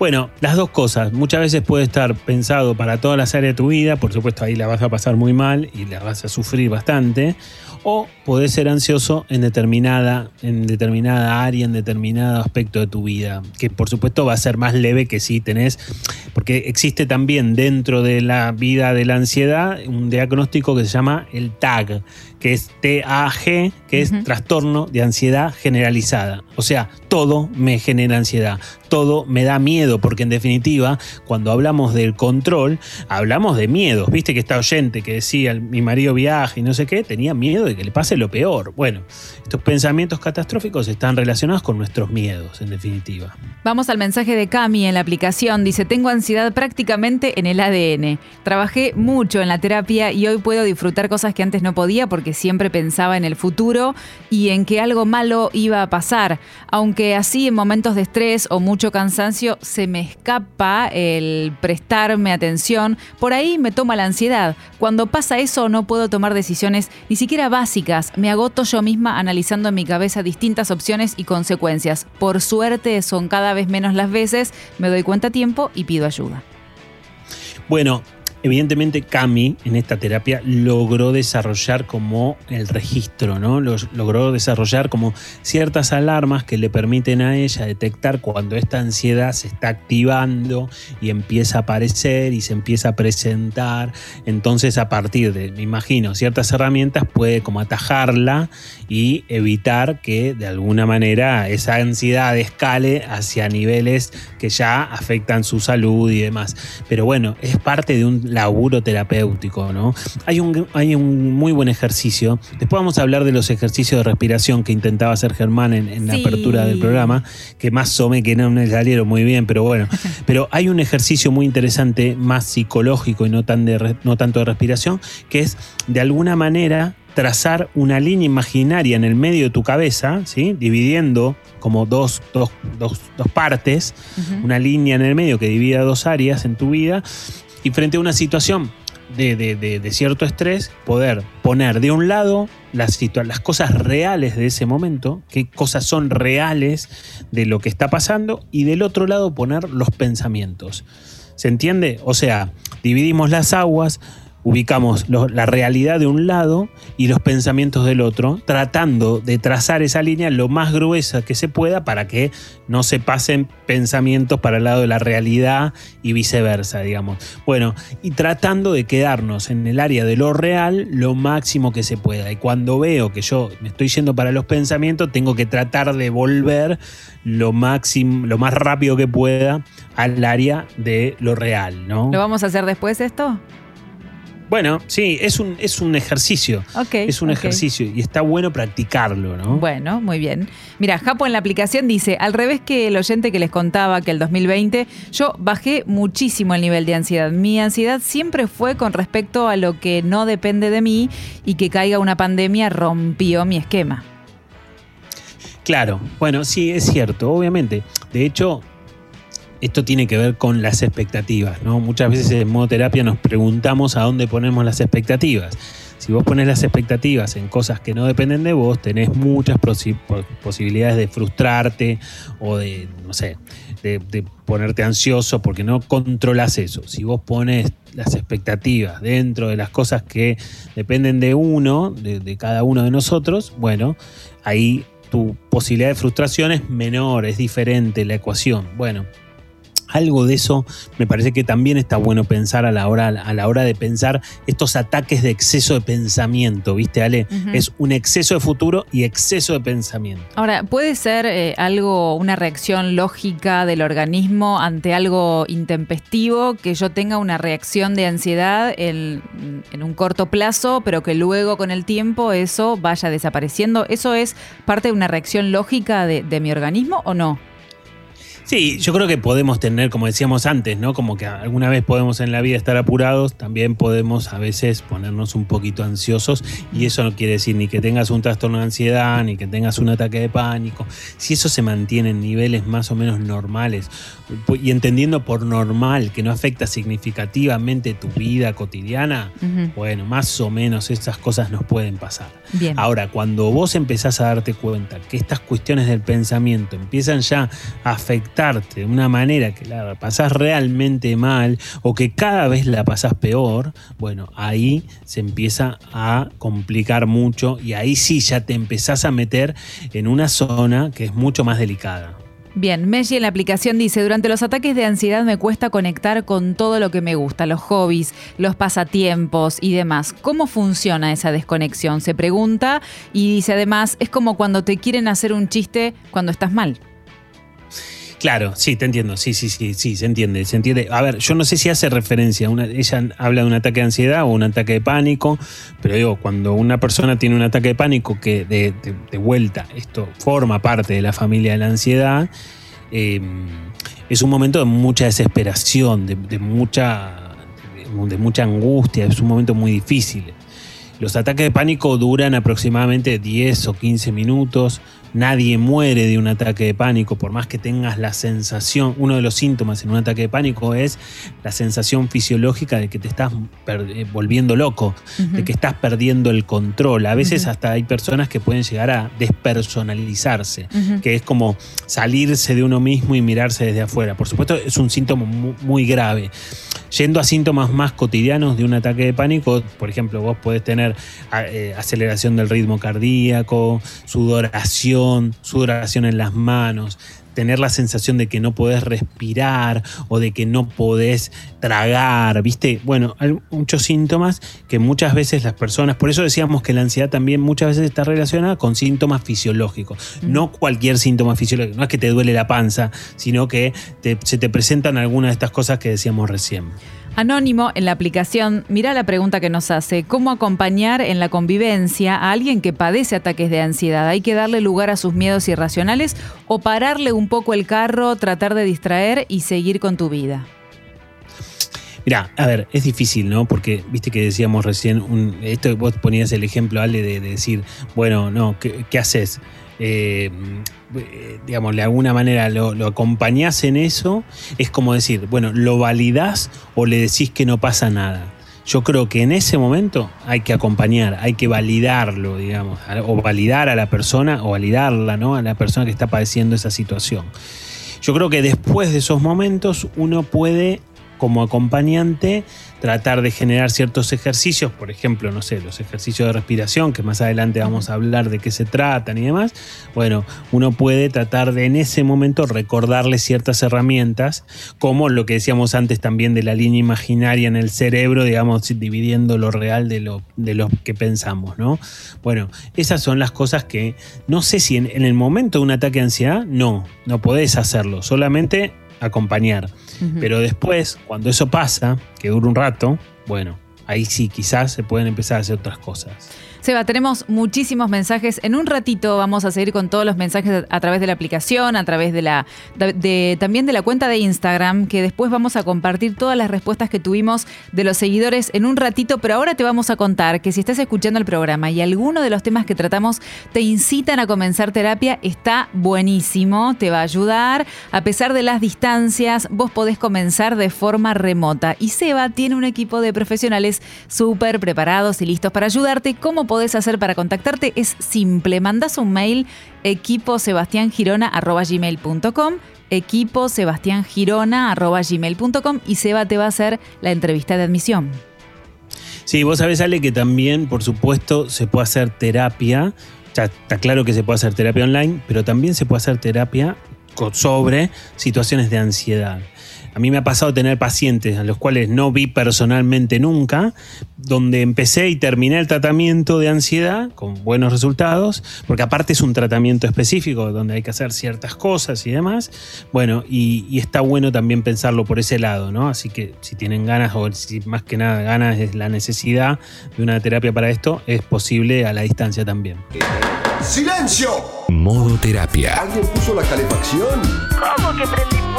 Speaker 7: Bueno, las dos cosas. Muchas veces puede estar pensado para todas las áreas de tu vida, por supuesto ahí la vas a pasar muy mal y la vas a sufrir bastante o podés ser ansioso en determinada, en determinada área, en determinado aspecto de tu vida, que por supuesto va a ser más leve que si tenés, porque existe también dentro de la vida de la ansiedad un diagnóstico que se llama el TAG, que es TAG, que es trastorno de ansiedad generalizada. O sea, todo me genera ansiedad, todo me da miedo, porque en definitiva, cuando hablamos del control, hablamos de miedos. Viste que esta oyente que decía, mi marido viaja y no sé qué, tenía miedo de que le pase lo peor. Bueno, estos pensamientos catastróficos están relacionados con nuestros miedos, en definitiva.
Speaker 8: Vamos al mensaje de Cami en la aplicación. Dice, tengo ansiedad prácticamente en el ADN. Trabajé mucho en la terapia y hoy puedo disfrutar cosas que antes no podía porque siempre pensaba en el futuro y en que algo malo iba a pasar. Aunque así en momentos de estrés o mucho cansancio se me escapa el prestarme atención, por ahí me toma la ansiedad. Cuando pasa eso no puedo tomar decisiones ni siquiera básicas. Me agoto yo misma analizando en mi cabeza distintas opciones y consecuencias. Por suerte son cada vez menos las veces, me doy cuenta a tiempo y pido ayuda.
Speaker 7: Bueno, evidentemente Cami en esta terapia logró desarrollar como el registro, ¿no? logró desarrollar como ciertas alarmas que le permiten a ella detectar cuando esta ansiedad se está activando y empieza a aparecer y se empieza a presentar. Entonces a partir de, me imagino, ciertas herramientas puede como atajarla y evitar que de alguna manera esa ansiedad escale hacia niveles que ya afectan su salud y demás. Pero bueno, es parte de un laburo terapéutico, ¿no? Hay un, hay un muy buen ejercicio. Después vamos a hablar de los ejercicios de respiración que intentaba hacer Germán en, la apertura del programa, que más menos que no me salieron muy bien, pero bueno. Pero hay un ejercicio muy interesante, más psicológico y no, tan de, no tanto de respiración, que es de alguna manera trazar una línea imaginaria en el medio de tu cabeza, ¿sí? dividiendo como dos, dos, dos, dos partes, una línea en el medio que divida dos áreas en tu vida, y frente a una situación de, cierto estrés, poder poner de un lado las, las cosas reales de ese momento, qué cosas son reales de lo que está pasando, y del otro lado poner los pensamientos. ¿Se entiende? O sea, dividimos las aguas, ubicamos la realidad de un lado y los pensamientos del otro, tratando de trazar esa línea lo más gruesa que se pueda para que no se pasen pensamientos para el lado de la realidad y viceversa, digamos. Bueno, y tratando de quedarnos en el área de lo real lo máximo que se pueda. Y cuando veo que yo me estoy yendo para los pensamientos, tengo que tratar de volver lo máximo, lo más rápido que pueda al área de lo real, ¿no?
Speaker 8: ¿Lo vamos a hacer después esto?
Speaker 7: Bueno, sí, es un, es un ejercicio. es un ejercicio y está bueno practicarlo, ¿no?
Speaker 8: Bueno, muy bien. Mira, Japo en la aplicación dice, al revés que el oyente que les contaba que el 2020, yo bajé muchísimo el nivel de ansiedad. Mi ansiedad siempre fue con respecto a lo que no depende de mí y que caiga una pandemia rompió mi esquema.
Speaker 7: Claro, bueno, sí, es cierto, obviamente. De hecho, esto tiene que ver con las expectativas, ¿no? Muchas veces en modo terapia nos preguntamos a dónde ponemos las expectativas. Si vos pones las expectativas en cosas que no dependen de vos, tenés muchas posibilidades de frustrarte o de, no sé, de, ponerte ansioso porque no controlas eso. Si vos pones las expectativas dentro de las cosas que dependen de uno, de cada uno de nosotros, bueno, ahí tu posibilidad de frustración es menor, es diferente la ecuación. Bueno, Algo de eso me parece que también está bueno pensar a la hora, a la hora de pensar estos ataques de exceso de pensamiento, ¿viste, Ale? Es un exceso de futuro y exceso de pensamiento.
Speaker 8: Ahora, ¿puede ser eh, algo, una reacción lógica del organismo ante algo intempestivo, que yo tenga una reacción de ansiedad en, en un corto plazo, pero que luego con el tiempo eso vaya desapareciendo? ¿Eso es parte de una reacción lógica de, de mi organismo o no?
Speaker 7: Sí, yo creo que podemos tener, como decíamos antes, ¿no? Como que alguna vez podemos en la vida estar apurados, también podemos a veces ponernos un poquito ansiosos y eso no quiere decir ni que tengas un trastorno de ansiedad, ni que tengas un ataque de pánico. Si eso se mantiene en niveles más o menos normales y entendiendo por normal que no afecta significativamente tu vida cotidiana, bueno, más o menos esas cosas nos pueden pasar.
Speaker 8: Bien.
Speaker 7: Ahora, cuando vos empezás a darte cuenta que estas cuestiones del pensamiento empiezan ya a de una manera que la pasás realmente mal o que cada vez la pasás peor, bueno, ahí se empieza a complicar mucho y ahí sí ya te empezás a meter en una zona que es mucho más delicada.
Speaker 8: Bien, Messi en la aplicación dice, durante los ataques de ansiedad me cuesta conectar con todo lo que me gusta, los hobbies, los pasatiempos y demás. ¿Cómo funciona esa desconexión? Se pregunta y dice además, es como cuando te quieren hacer un chiste cuando estás mal.
Speaker 7: Claro, sí, te entiendo. Sí, sí, sí, sí, se entiende, se entiende. A ver, yo no sé si hace referencia, una, ella habla de un ataque de ansiedad o un ataque de pánico, pero digo, cuando una persona tiene un ataque de pánico que de, vuelta, esto forma parte de la familia de la ansiedad, eh, es un momento de mucha desesperación, de, de mucha, de mucha angustia, es un momento muy difícil. Los ataques de pánico duran aproximadamente 10 o 15 minutos. Nadie muere de un ataque de pánico, por más que tengas la sensación, uno de los síntomas en un ataque de pánico es la sensación fisiológica de que te estás eh, volviendo loco, de que estás perdiendo el control. A veces hasta hay personas que pueden llegar a despersonalizarse, que es como salirse de uno mismo y mirarse desde afuera. Por supuesto, es un síntoma mu- muy grave. Yendo a síntomas más cotidianos de un ataque de pánico, por ejemplo, vos podés tener eh, aceleración del ritmo cardíaco, sudoración, sudoración en las manos, tener la sensación de que no podés respirar o de que no podés tragar, ¿viste? Bueno, hay muchos síntomas que muchas veces las personas, por eso decíamos que la ansiedad también muchas veces está relacionada con síntomas fisiológicos. No cualquier síntoma fisiológico, no es que te duele la panza, sino que te- se te presentan algunas de estas cosas que decíamos recién.
Speaker 8: Anónimo en la aplicación, mira la pregunta que nos hace, ¿cómo acompañar en la convivencia a alguien que padece ataques de ansiedad? ¿Hay que darle lugar a sus miedos irracionales o pararle un poco el carro, tratar de distraer y seguir con tu vida?
Speaker 7: Mira, a ver, es difícil, ¿no? Porque viste que decíamos recién, un- esto vos ponías el ejemplo, Ale, de, de decir, bueno, no, ¿qué, haces? Eh, eh, digamos, de alguna manera lo, lo acompañás en eso, es como decir, bueno, ¿lo validás o le decís que no pasa nada? Yo creo que en ese momento hay que acompañar, hay que validarlo, digamos, o validar a la persona o validarla, ¿no? A la persona que está padeciendo esa situación. Yo creo que después de esos momentos uno puede, como acompañante, tratar de generar ciertos ejercicios, por ejemplo, no sé, los ejercicios de respiración, que más adelante vamos a hablar de qué se tratan y demás. Bueno, uno puede tratar de en ese momento recordarle ciertas herramientas, como lo que decíamos antes también de la línea imaginaria en el cerebro, digamos, dividiendo lo real de lo, de lo que pensamos, ¿no? Bueno, esas son las cosas que no sé si en, en el momento de un ataque de ansiedad, no, no podés hacerlo, solamente acompañar. Pero después, cuando eso pasa, que dura un rato, bueno, ahí sí, quizás se pueden empezar a hacer otras cosas.
Speaker 8: Seba, tenemos muchísimos mensajes. En un ratito vamos a seguir con todos los mensajes a través de la aplicación, a través de la también de la cuenta de Instagram, que después vamos a compartir todas las respuestas que tuvimos de los seguidores en un ratito, pero ahora te vamos a contar que si estás escuchando el programa y alguno de los temas que tratamos te incitan a comenzar terapia, está buenísimo, te va a ayudar. A pesar de las distancias, vos podés comenzar de forma remota. Y Seba tiene un equipo de profesionales súper preparados y listos para ayudarte. ¿Cómo podés hacer para contactarte? Es simple, mandás un mail equiposebastiangirona.gmail.com equiposebastiangirona.gmail.com y Seba te va a hacer la entrevista de admisión.
Speaker 7: Sí, vos sabés, Ale, que también, por supuesto, se puede hacer terapia. Ya está claro que se puede hacer terapia online, pero también se puede hacer terapia sobre situaciones de ansiedad. A mí me ha pasado tener pacientes a los cuales no vi personalmente nunca, donde empecé y terminé el tratamiento de ansiedad con buenos resultados, porque aparte es un tratamiento específico donde hay que hacer ciertas cosas y demás. Bueno, y, y está bueno también pensarlo por ese lado, ¿no? Así que si tienen ganas, o si más que nada ganas es la necesidad de una terapia para esto, es posible a la distancia también.
Speaker 11: ¡Silencio!
Speaker 1: Modo terapia.
Speaker 11: ¿Alguien puso la calefacción?
Speaker 12: ¿Cómo que prendí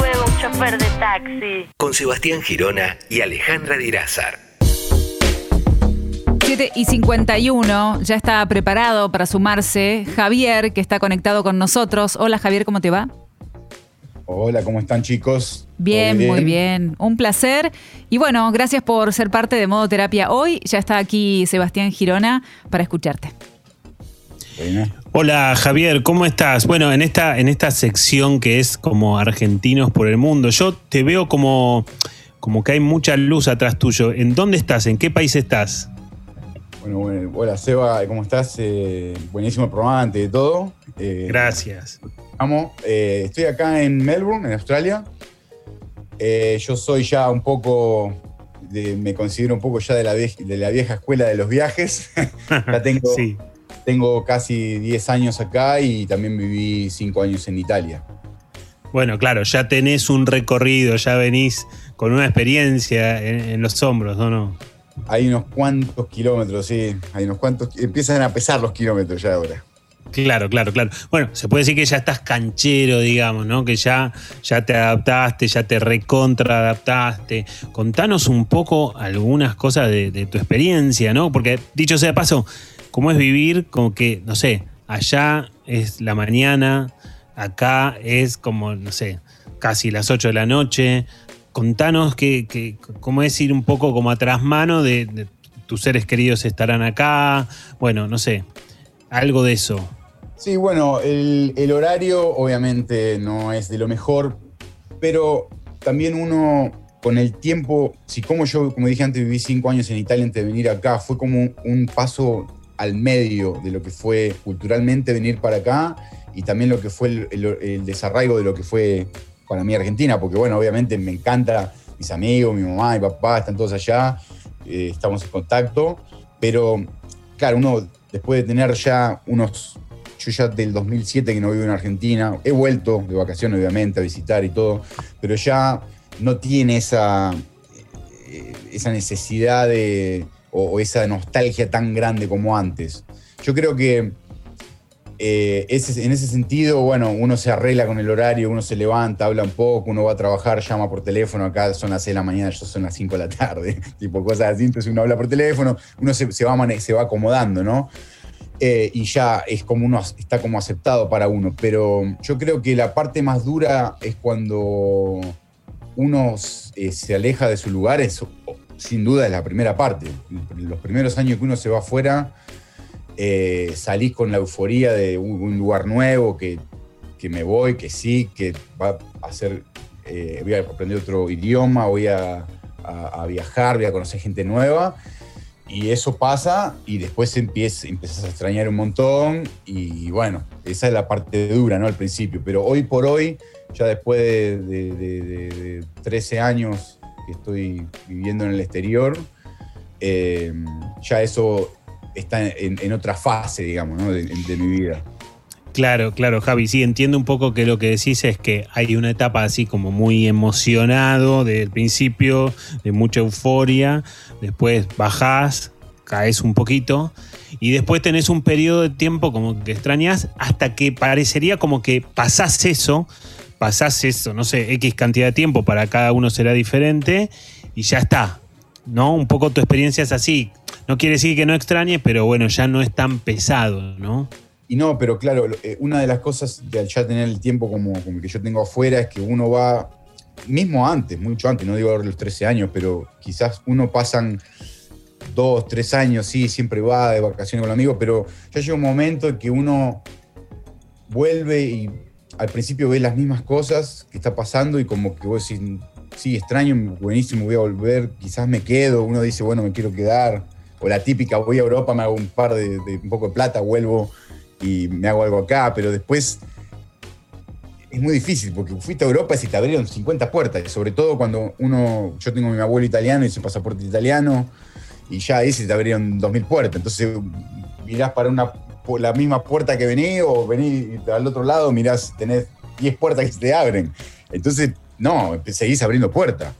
Speaker 12: chofer de taxi?
Speaker 1: Con Sebastián Girona y Alejandra Dirázar.
Speaker 8: 7 y 51, ya está preparado para sumarse Javier, que está conectado con nosotros. Hola Javier, ¿cómo te va?
Speaker 13: Hola, ¿cómo están chicos?
Speaker 8: Bien, muy bien. Un placer. Y bueno, gracias por ser parte de Modo Terapia hoy. Ya está aquí Sebastián Girona para escucharte.
Speaker 7: Hola Javier, ¿cómo estás? Bueno, en esta, en esta sección que es como argentinos por el mundo, yo te veo como, como que hay mucha luz atrás tuyo. ¿En dónde estás? ¿En qué país estás?
Speaker 13: Bueno, bueno hola Seba, ¿cómo estás? Eh, buenísimo programa ante de todo.
Speaker 7: Eh, Gracias.
Speaker 13: Vamos, eh, estoy acá en Melbourne, en Australia. Yo soy ya un poco, de- me considero un poco ya de la, vie- de la vieja escuela de los viajes. ya tengo,
Speaker 7: Sí.
Speaker 13: Tengo casi 10 años acá y también viví 5 años en Italia.
Speaker 7: Bueno, claro, ya tenés un recorrido, ya venís con una experiencia en, en los hombros, ¿no? no?
Speaker 13: Hay unos cuantos kilómetros, sí. Hay unos cuantos. Empiezan a pesar los kilómetros ya ahora.
Speaker 7: Claro, claro, claro. Bueno, se puede decir que ya estás canchero, digamos, ¿no? Que ya, ya te adaptaste, ya te recontra adaptaste. Contanos un poco algunas cosas de, de tu experiencia, ¿no? Porque dicho sea de paso, ¿cómo es vivir como que, no sé, allá es la mañana, acá es como, no sé, casi las 8 de la noche? Contanos que, cómo es ir un poco como atrás mano de, tus seres queridos estarán acá. Bueno, no sé, algo de eso.
Speaker 13: Sí, bueno, el, horario obviamente no es de lo mejor, pero también uno con el tiempo, si como yo, como dije antes, viví cinco años en Italia antes de venir acá, fue como un paso al medio de lo que fue culturalmente venir para acá y también lo que fue el, desarraigo de lo que fue para mí Argentina, porque bueno, obviamente me encanta mis amigos, mi mamá, mi papá, están todos allá, eh, estamos en contacto, pero claro, uno después de tener ya unos, yo ya del 2007 que no vivo en Argentina, he vuelto de vacaciones obviamente a visitar y todo, pero ya no tiene esa, eh, esa necesidad de, o, esa nostalgia tan grande como antes. Yo creo que eh, en ese sentido, bueno, uno se arregla con el horario, uno se levanta, habla un poco, uno va a trabajar, llama por teléfono, acá son las 6 de la mañana, yo son las 5 de la tarde, tipo cosas así, entonces uno habla por teléfono, uno se, se va, se va acomodando, ¿no? Eh, y ya es como uno está como aceptado para uno, pero yo creo que la parte más dura es cuando uno eh, se aleja de su lugar, es, sin duda es la primera parte. Los primeros años que uno se va afuera, eh, salís con la euforía de un, lugar nuevo, que, que me voy, que sí, que va a hacer, eh, voy a aprender otro idioma, voy a, a- viajar, voy a conocer gente nueva. Y eso pasa y después empiezas, empiezas a extrañar un montón y bueno, esa es la parte dura, ¿no? Al principio. Pero hoy por hoy, ya después de, de- de- de- de 13 años que estoy viviendo en el exterior, eh, ya eso está en, otra fase, digamos, ¿no? de, mi vida.
Speaker 7: Claro, claro, Javi, sí, entiendo un poco que lo que decís es que hay una etapa así como muy emocionado desde el principio, de mucha euforia, después bajás, caes un poquito y después tenés un periodo de tiempo como que extrañas hasta que parecería como que pasás eso, pasás eso, no sé, X cantidad de tiempo, para cada uno será diferente y ya está, ¿no? Un poco tu experiencia es así. No quiere decir que no extrañes, pero bueno, ya no es tan pesado, ¿no?
Speaker 13: Y no, pero claro, eh, una de las cosas de ya tener el tiempo como, que yo tengo afuera es que uno va, mismo antes, mucho antes, no digo ahora los 13 años, pero quizás uno pasan dos, tres años, sí, siempre va de vacaciones con amigos, pero ya llega un momento en que uno vuelve y al principio ve las mismas cosas que está pasando y como que vos decís, sí, extraño, buenísimo, voy a volver, quizás me quedo, uno dice, bueno, me quiero quedar, o la típica, voy a Europa, me hago un par de, de- un poco de plata, vuelvo y me hago algo acá, pero después es muy difícil, porque fuiste a Europa y se te abrieron 50 puertas, y sobre todo cuando uno, yo tengo a mi abuelo italiano su pasaporte italiano, y ya ahí se te abrieron 2.000 puertas, entonces mirás para una, por la misma puerta que vení, o vení al otro lado, mirás, tenés 10 puertas que se te abren, entonces, no, seguís abriendo puertas.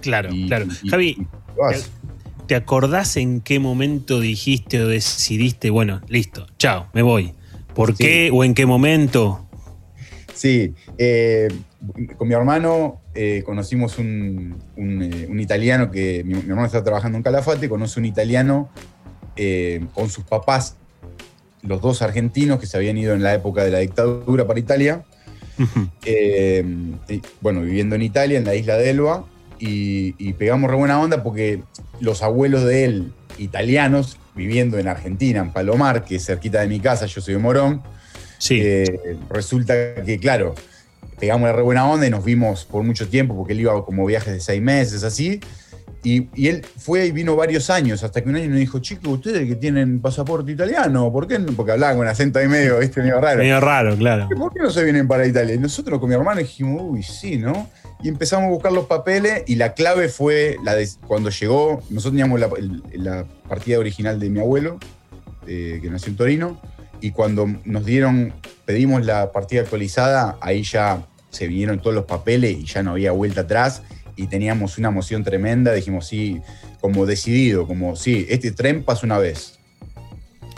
Speaker 7: Claro, claro. Javi. ¿te acordás en qué momento dijiste o decidiste, bueno, listo, chao, me voy? ¿Por
Speaker 13: Sí.
Speaker 7: qué o en qué momento?
Speaker 13: Sí, eh, con mi hermano eh, conocimos un, un, eh, un italiano que mi, mi hermano estaba trabajando en Calafate, conoce un italiano con sus papás, los dos argentinos que se habían ido en la época de la dictadura para Italia. Eh, y, bueno, viviendo en Italia, en la isla de Elba, y, y pegamos re buena onda porque los abuelos de él, italianos, viviendo en Argentina, en Palomar, que es cerquita de mi casa, yo soy de Morón, eh, resulta que, claro, pegamos la re buena onda y nos vimos por mucho tiempo, porque él iba como viajes de seis meses, así. Y, y él fue y vino varios años, hasta que un año nos dijo, chicos, ustedes que tienen pasaporte italiano, ¿por qué? Porque hablaban con acento ahí medio, ¿viste? Medio raro.
Speaker 7: Medio raro, claro.
Speaker 13: ¿Por qué no se vienen para Italia? Y nosotros con mi hermano dijimos, uy, sí, ¿no? Y empezamos a buscar los papeles y la clave fue la de cuando llegó, nosotros teníamos la partida original de mi abuelo, eh, que nació en Torino, y cuando nos dieron, pedimos la partida actualizada, ahí ya se vinieron todos los papeles y ya no había vuelta atrás y teníamos una emoción tremenda, dijimos, sí, como decidido, como, sí, este tren pasa una vez.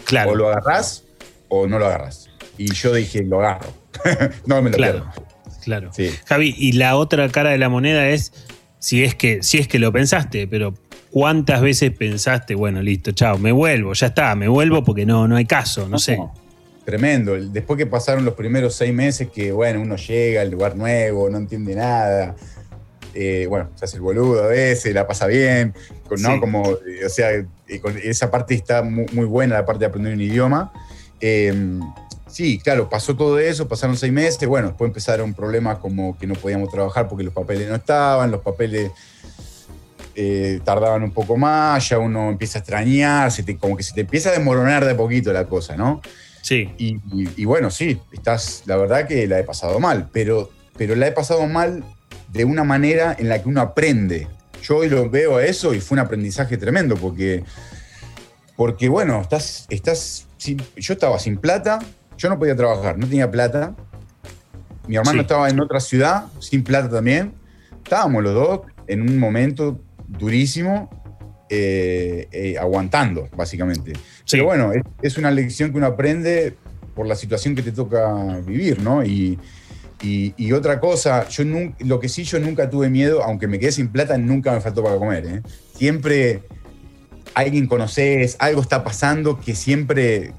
Speaker 7: Claro.
Speaker 13: O lo agarrás o no lo agarrás. Y yo dije, lo agarro. no me lo
Speaker 7: Claro.
Speaker 13: pierdo.
Speaker 7: Claro.
Speaker 13: Sí.
Speaker 7: Javi, y la otra cara de la moneda es si es que, si es que lo pensaste, pero ¿cuántas veces pensaste, bueno, listo, chao, me vuelvo, ya está, me vuelvo porque no, no hay caso, no, sé.
Speaker 13: Tremendo. Después que pasaron los primeros seis meses, que bueno, uno llega al lugar nuevo, no entiende nada. Eh, bueno, se hace el boludo a veces, la pasa bien, ¿no?
Speaker 7: Sí.
Speaker 13: Como, eh, o sea, con esa parte está muy, muy buena, la parte de aprender un idioma. Eh, sí, claro, pasó todo eso, pasaron seis meses, bueno, después empezaron problemas como que no podíamos trabajar porque los papeles no estaban, los papeles eh, tardaban un poco más, ya uno empieza a extrañar, se te- como que se te empieza a desmoronar de a poquito la cosa, ¿no?
Speaker 7: Sí.
Speaker 13: Y, y- y bueno, sí, estás, la verdad que la he pasado mal, pero, pero la he pasado mal de una manera en la que uno aprende. Yo hoy lo veo a eso y fue un aprendizaje tremendo, porque, porque bueno, estás, estás sin- yo estaba sin plata, yo no podía trabajar, no tenía plata. Mi hermano
Speaker 7: Sí.
Speaker 13: estaba en otra ciudad, sin plata también. Estábamos los dos en un momento durísimo, eh, eh, aguantando, básicamente. Pero bueno, es, es una lección que uno aprende por la situación que te toca vivir, ¿no? Y, y- y otra cosa, yo nun- lo que sí yo nunca tuve miedo, aunque me quedé sin plata, nunca me faltó para comer. ¿eh? Siempre alguien conoces, algo está pasando que siempre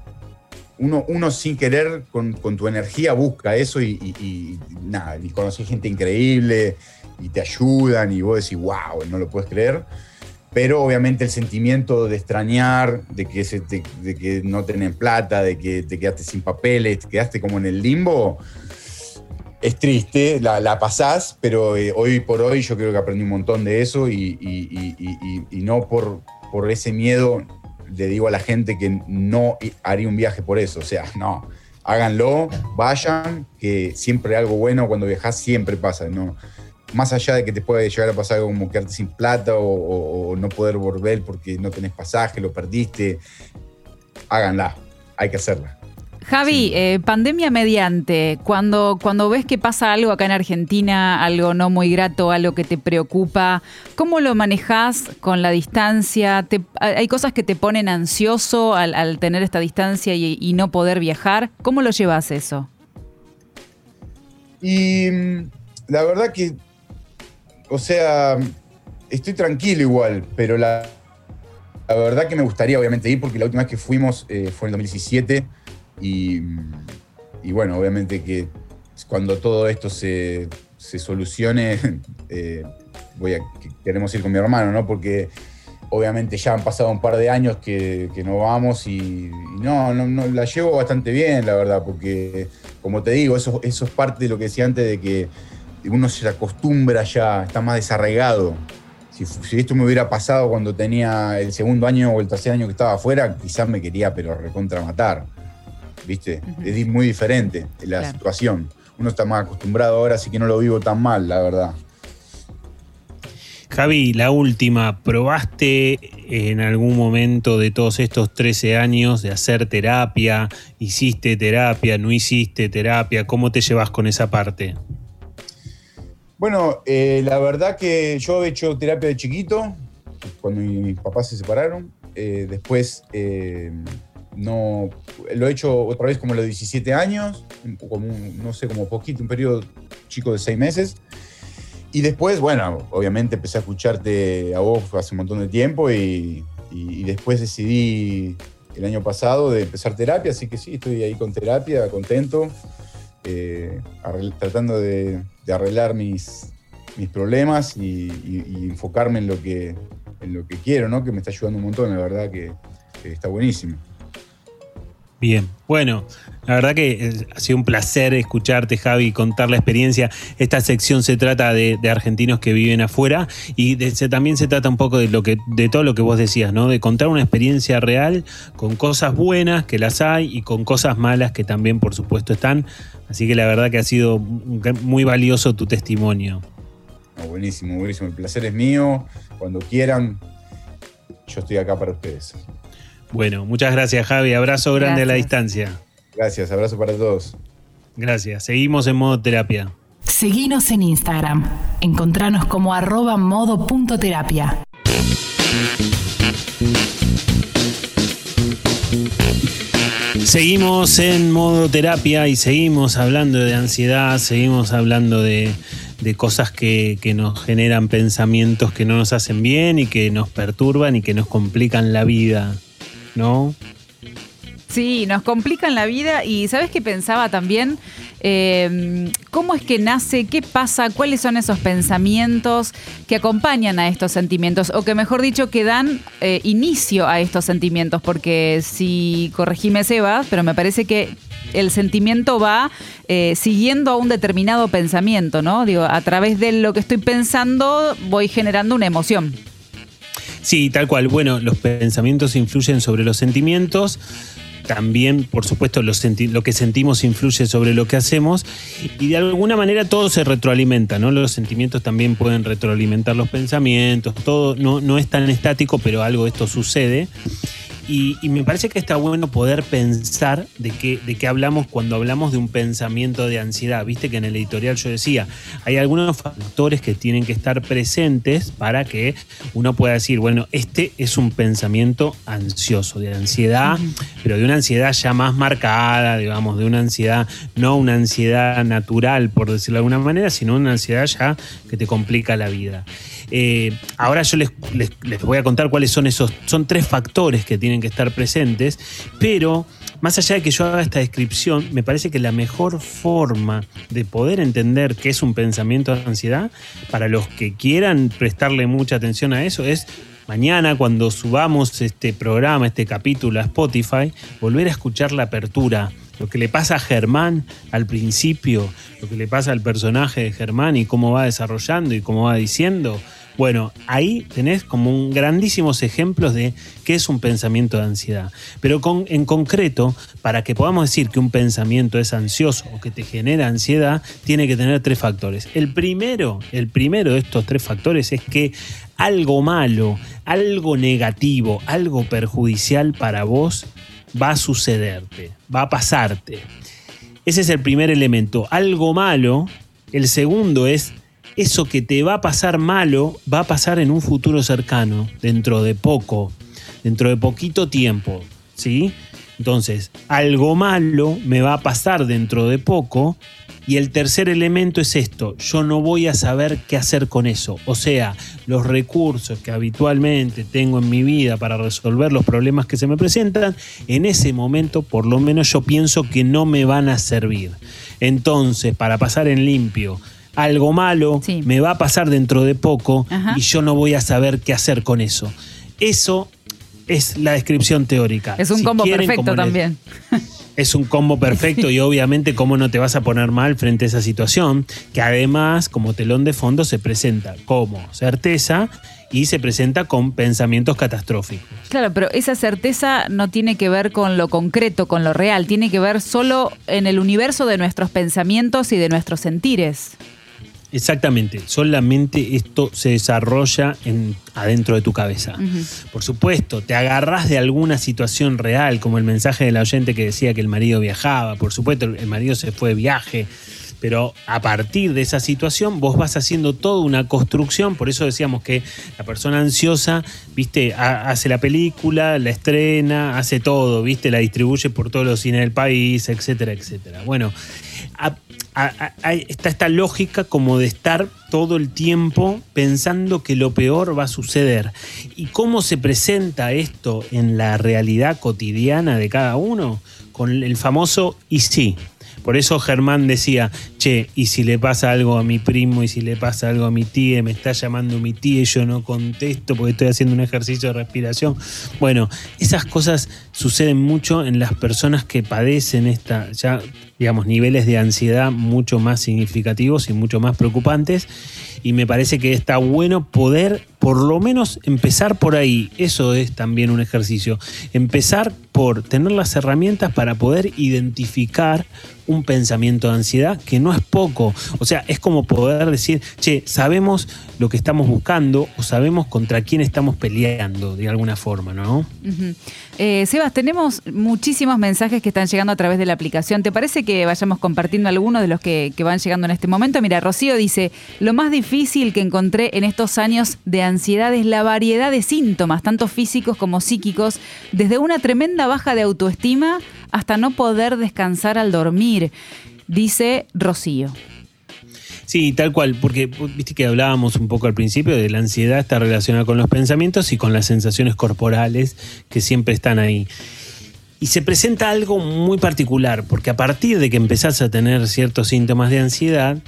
Speaker 13: uno, uno sin querer con, con tu energía busca eso y, nada, y conoces gente increíble y te ayudan y vos decís, wow, no lo puedes creer. Pero obviamente el sentimiento de extrañar, de que, de que no tenés plata, de que te quedaste sin papeles, te quedaste como en el limbo, es triste, la, la pasás, pero eh, hoy por hoy yo creo que aprendí un montón de eso y, y- y- y- no por, por ese miedo le digo a la gente que no haría un viaje por eso. O sea, no, háganlo, vayan, que siempre algo bueno cuando viajas siempre pasa. ¿no? Más allá de que te puede llegar a pasar algo como quedarte sin plata o, o- o no poder volver porque no tenés pasaje, lo perdiste, háganla, hay que hacerla.
Speaker 8: Javi, eh, pandemia mediante, cuando, cuando ves que pasa algo acá en Argentina, algo no muy grato, algo que te preocupa, ¿cómo lo manejas con la distancia? ¿Te- ¿Hay cosas que te ponen ansioso al, al tener esta distancia y, y no poder viajar? ¿Cómo lo llevas eso?
Speaker 13: Y mm, la verdad que, o sea, estoy tranquilo igual, pero la, la verdad que me gustaría obviamente ir porque la última vez que fuimos eh, fue en el 2017 y, bueno, obviamente que cuando todo esto se, se solucione, eh, voy queremos ir con mi hermano, ¿no? Porque obviamente ya han pasado un par de años que, no vamos y, no, no, no, la llevo bastante bien, la verdad, porque como te digo, eso, eso es parte de lo que decía antes de que uno se acostumbra ya, está más desarraigado. Si esto me hubiera pasado cuando tenía el segundo año o el tercer año que estaba afuera, quizás me quería, pero recontra matar. ¿Viste? Es muy diferente la
Speaker 8: Claro.
Speaker 13: situación. uno está más acostumbrado ahora, así que no lo vivo tan mal, la verdad.
Speaker 7: Javi, la última, ¿probaste en algún momento de todos estos 13 años de hacer terapia? ¿Hiciste terapia? ¿No hiciste terapia? ¿Cómo te llevas con esa parte?
Speaker 13: Bueno, eh, la verdad que yo he hecho terapia de chiquito, cuando mis papás se separaron. Eh, después eh, no, lo he hecho otra vez como a los 17 años, como un- no sé, como poquito, un periodo chico de seis meses. Y después, bueno, obviamente empecé a escucharte a vos hace un montón de tiempo y, y- y después decidí el año pasado de empezar terapia, así que sí, estoy ahí con terapia, contento, eh, arregl- tratando de, de arreglar mis, mis problemas y, y- enfocarme en lo, que, en lo que quiero, ¿no? Que me está ayudando un montón, la verdad que, que está buenísimo.
Speaker 7: Bien, bueno, la verdad que eh, ha sido un placer escucharte, Javi, contar la experiencia. Esta sección se trata de, argentinos que viven afuera y de- también se trata un poco de lo que, de todo lo que vos decías, ¿no? De contar una experiencia real con cosas buenas que las hay y con cosas malas que también, por supuesto, están. Así que la verdad que ha sido muy valioso tu testimonio.
Speaker 13: Buenísimo, buenísimo. El placer es mío. Cuando quieran, yo estoy acá para ustedes.
Speaker 7: Bueno, muchas gracias, Javi. Abrazo grande a la distancia.
Speaker 13: Gracias, abrazo para todos.
Speaker 7: Gracias. Seguimos en modo terapia.
Speaker 4: Seguinos en Instagram. Encontranos como arroba modo.terapia.
Speaker 7: Seguimos en modo terapia y seguimos hablando de ansiedad, seguimos hablando de, de cosas que, que nos generan pensamientos que no nos hacen bien y que nos perturban y que nos complican la vida, ¿no?
Speaker 8: Sí, nos complican la vida y ¿sabes qué pensaba también? Eh, ¿Cómo es que nace? ¿Qué pasa? ¿Cuáles son esos pensamientos que acompañan a estos sentimientos? O que mejor dicho, que dan eh, inicio a estos sentimientos. Porque si corregime Sebas, pero me parece que el sentimiento va eh, siguiendo a un determinado pensamiento, ¿no? Digo, a través de lo que estoy pensando voy generando una emoción.
Speaker 7: Sí, tal cual. Bueno, los pensamientos influyen sobre los sentimientos. También, por supuesto, lo que sentimos influye sobre lo que hacemos y de alguna manera todo se retroalimenta, ¿no? Los sentimientos también pueden retroalimentar los pensamientos, todo no, no es tan estático, pero algo de esto sucede. Y, y me parece que está bueno poder pensar de qué, de qué hablamos cuando hablamos de un pensamiento de ansiedad. Viste que en el editorial yo decía, hay algunos factores que tienen que estar presentes para que uno pueda decir, bueno, este es un pensamiento ansioso, de ansiedad, pero de una ansiedad ya más marcada, digamos, de una ansiedad, no una ansiedad natural, por decirlo de alguna manera, sino una ansiedad ya que te complica la vida. Eh, ahora yo les, les- les voy a contar cuáles son esos. Son tres factores que tienen que estar presentes, pero más allá de que yo haga esta descripción, me parece que la mejor forma de poder entender qué es un pensamiento de ansiedad, para los que quieran prestarle mucha atención a eso, es mañana cuando subamos este programa, este capítulo a Spotify, volver a escuchar la apertura. Lo que le pasa a Germán al principio, lo que le pasa al personaje de Germán y cómo va desarrollando y cómo va diciendo. Bueno, ahí tenés como un grandísimos ejemplos de qué es un pensamiento de ansiedad. Pero en concreto, para que podamos decir que un pensamiento es ansioso o que te genera ansiedad, tiene que tener tres factores. El primero, el primero de estos tres factores es que algo malo, algo negativo, algo perjudicial para vos va a sucederte, va a pasarte. Ese es el primer elemento. Algo malo. El segundo es eso que te va a pasar malo, va a pasar en un futuro cercano, dentro de poco, dentro de poquito tiempo. ¿Sí? Entonces, algo malo me va a pasar dentro de poco. Y el tercer elemento es esto, yo no voy a saber qué hacer con eso. O sea, los recursos que habitualmente tengo en mi vida para resolver los problemas que se me presentan, en ese momento por lo menos yo pienso que no me van a servir. Entonces, para pasar en limpio, algo malo me va a pasar dentro de poco
Speaker 8: Ajá.
Speaker 7: y yo no voy a saber qué hacer con eso. Eso es la descripción teórica.
Speaker 8: Es un
Speaker 7: Si
Speaker 8: combo
Speaker 7: quieren,
Speaker 8: perfecto
Speaker 7: les-
Speaker 8: también.
Speaker 7: es un combo perfecto y obviamente cómo no te vas a poner mal frente a esa situación, que además como telón de fondo se presenta como certeza y se presenta con pensamientos catastróficos.
Speaker 8: Claro, pero esa certeza no tiene que ver con lo concreto, con lo real, tiene que ver solo en el universo de nuestros pensamientos y de nuestros sentires.
Speaker 7: Exactamente, solamente esto se desarrolla en, adentro de tu cabeza. Por supuesto, te agarras de alguna situación real, como el mensaje del oyente que decía que el marido viajaba, por supuesto, el marido se fue de viaje, pero a partir de esa situación vos vas haciendo toda una construcción, por eso decíamos que la persona ansiosa, viste, hace la película, la estrena, hace todo, viste, la distribuye por todos los cines del país, etcétera, etcétera. Bueno, está esta lógica como de estar todo el tiempo pensando que lo peor va a suceder. ¿Y cómo se presenta esto en la realidad cotidiana de cada uno? Con el famoso y sí. Por eso Germán decía, che, ¿y si le pasa algo a mi primo? ¿Y si le pasa algo a mi tía? Me está llamando mi tía y yo no contesto porque estoy haciendo un ejercicio de respiración. Bueno, esas cosas suceden mucho en las personas que padecen esta, ya, digamos, niveles de ansiedad mucho más significativos y mucho más preocupantes. Y me parece que está bueno poder por lo menos empezar por ahí. Eso es también un ejercicio. Empezar por tener las herramientas para poder identificar un pensamiento de ansiedad que no es poco. O sea, es como poder decir, che, sabemos lo que estamos buscando o sabemos contra quién estamos peleando de alguna forma, ¿no?
Speaker 8: Eh, Sebas, tenemos muchísimos mensajes que están llegando a través de la aplicación. ¿Te parece que vayamos compartiendo algunos de los que, que van llegando en este momento? Mira, Rocío dice, lo más difícil que encontré en estos años de ansiedad es la variedad de síntomas, tanto físicos como psíquicos, desde una tremenda baja de autoestima hasta no poder descansar al dormir, dice Rocío.
Speaker 7: Sí, tal cual, porque viste que hablábamos un poco al principio de la ansiedad está relacionada con los pensamientos y con las sensaciones corporales que siempre están ahí. Y se presenta algo muy particular, porque a partir de que empezás a tener ciertos síntomas de ansiedad,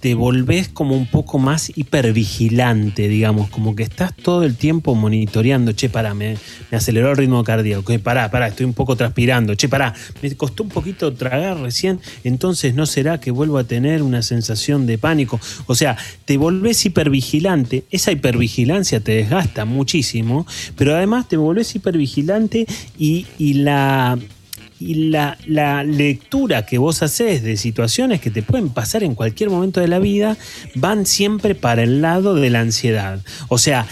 Speaker 7: te volvés como un poco más hipervigilante, digamos, como que estás todo el tiempo monitoreando, che, pará, me, aceleró el ritmo cardíaco, pará, pará, estoy un poco transpirando, che, pará, me costó un poquito tragar recién, entonces no será que vuelvo a tener una sensación de pánico. O sea, te volvés hipervigilante, esa hipervigilancia te desgasta muchísimo, pero además te volvés hipervigilante y, y la y la, lectura que vos haces de situaciones que te pueden pasar en cualquier momento de la vida van siempre para el lado de la ansiedad. O sea,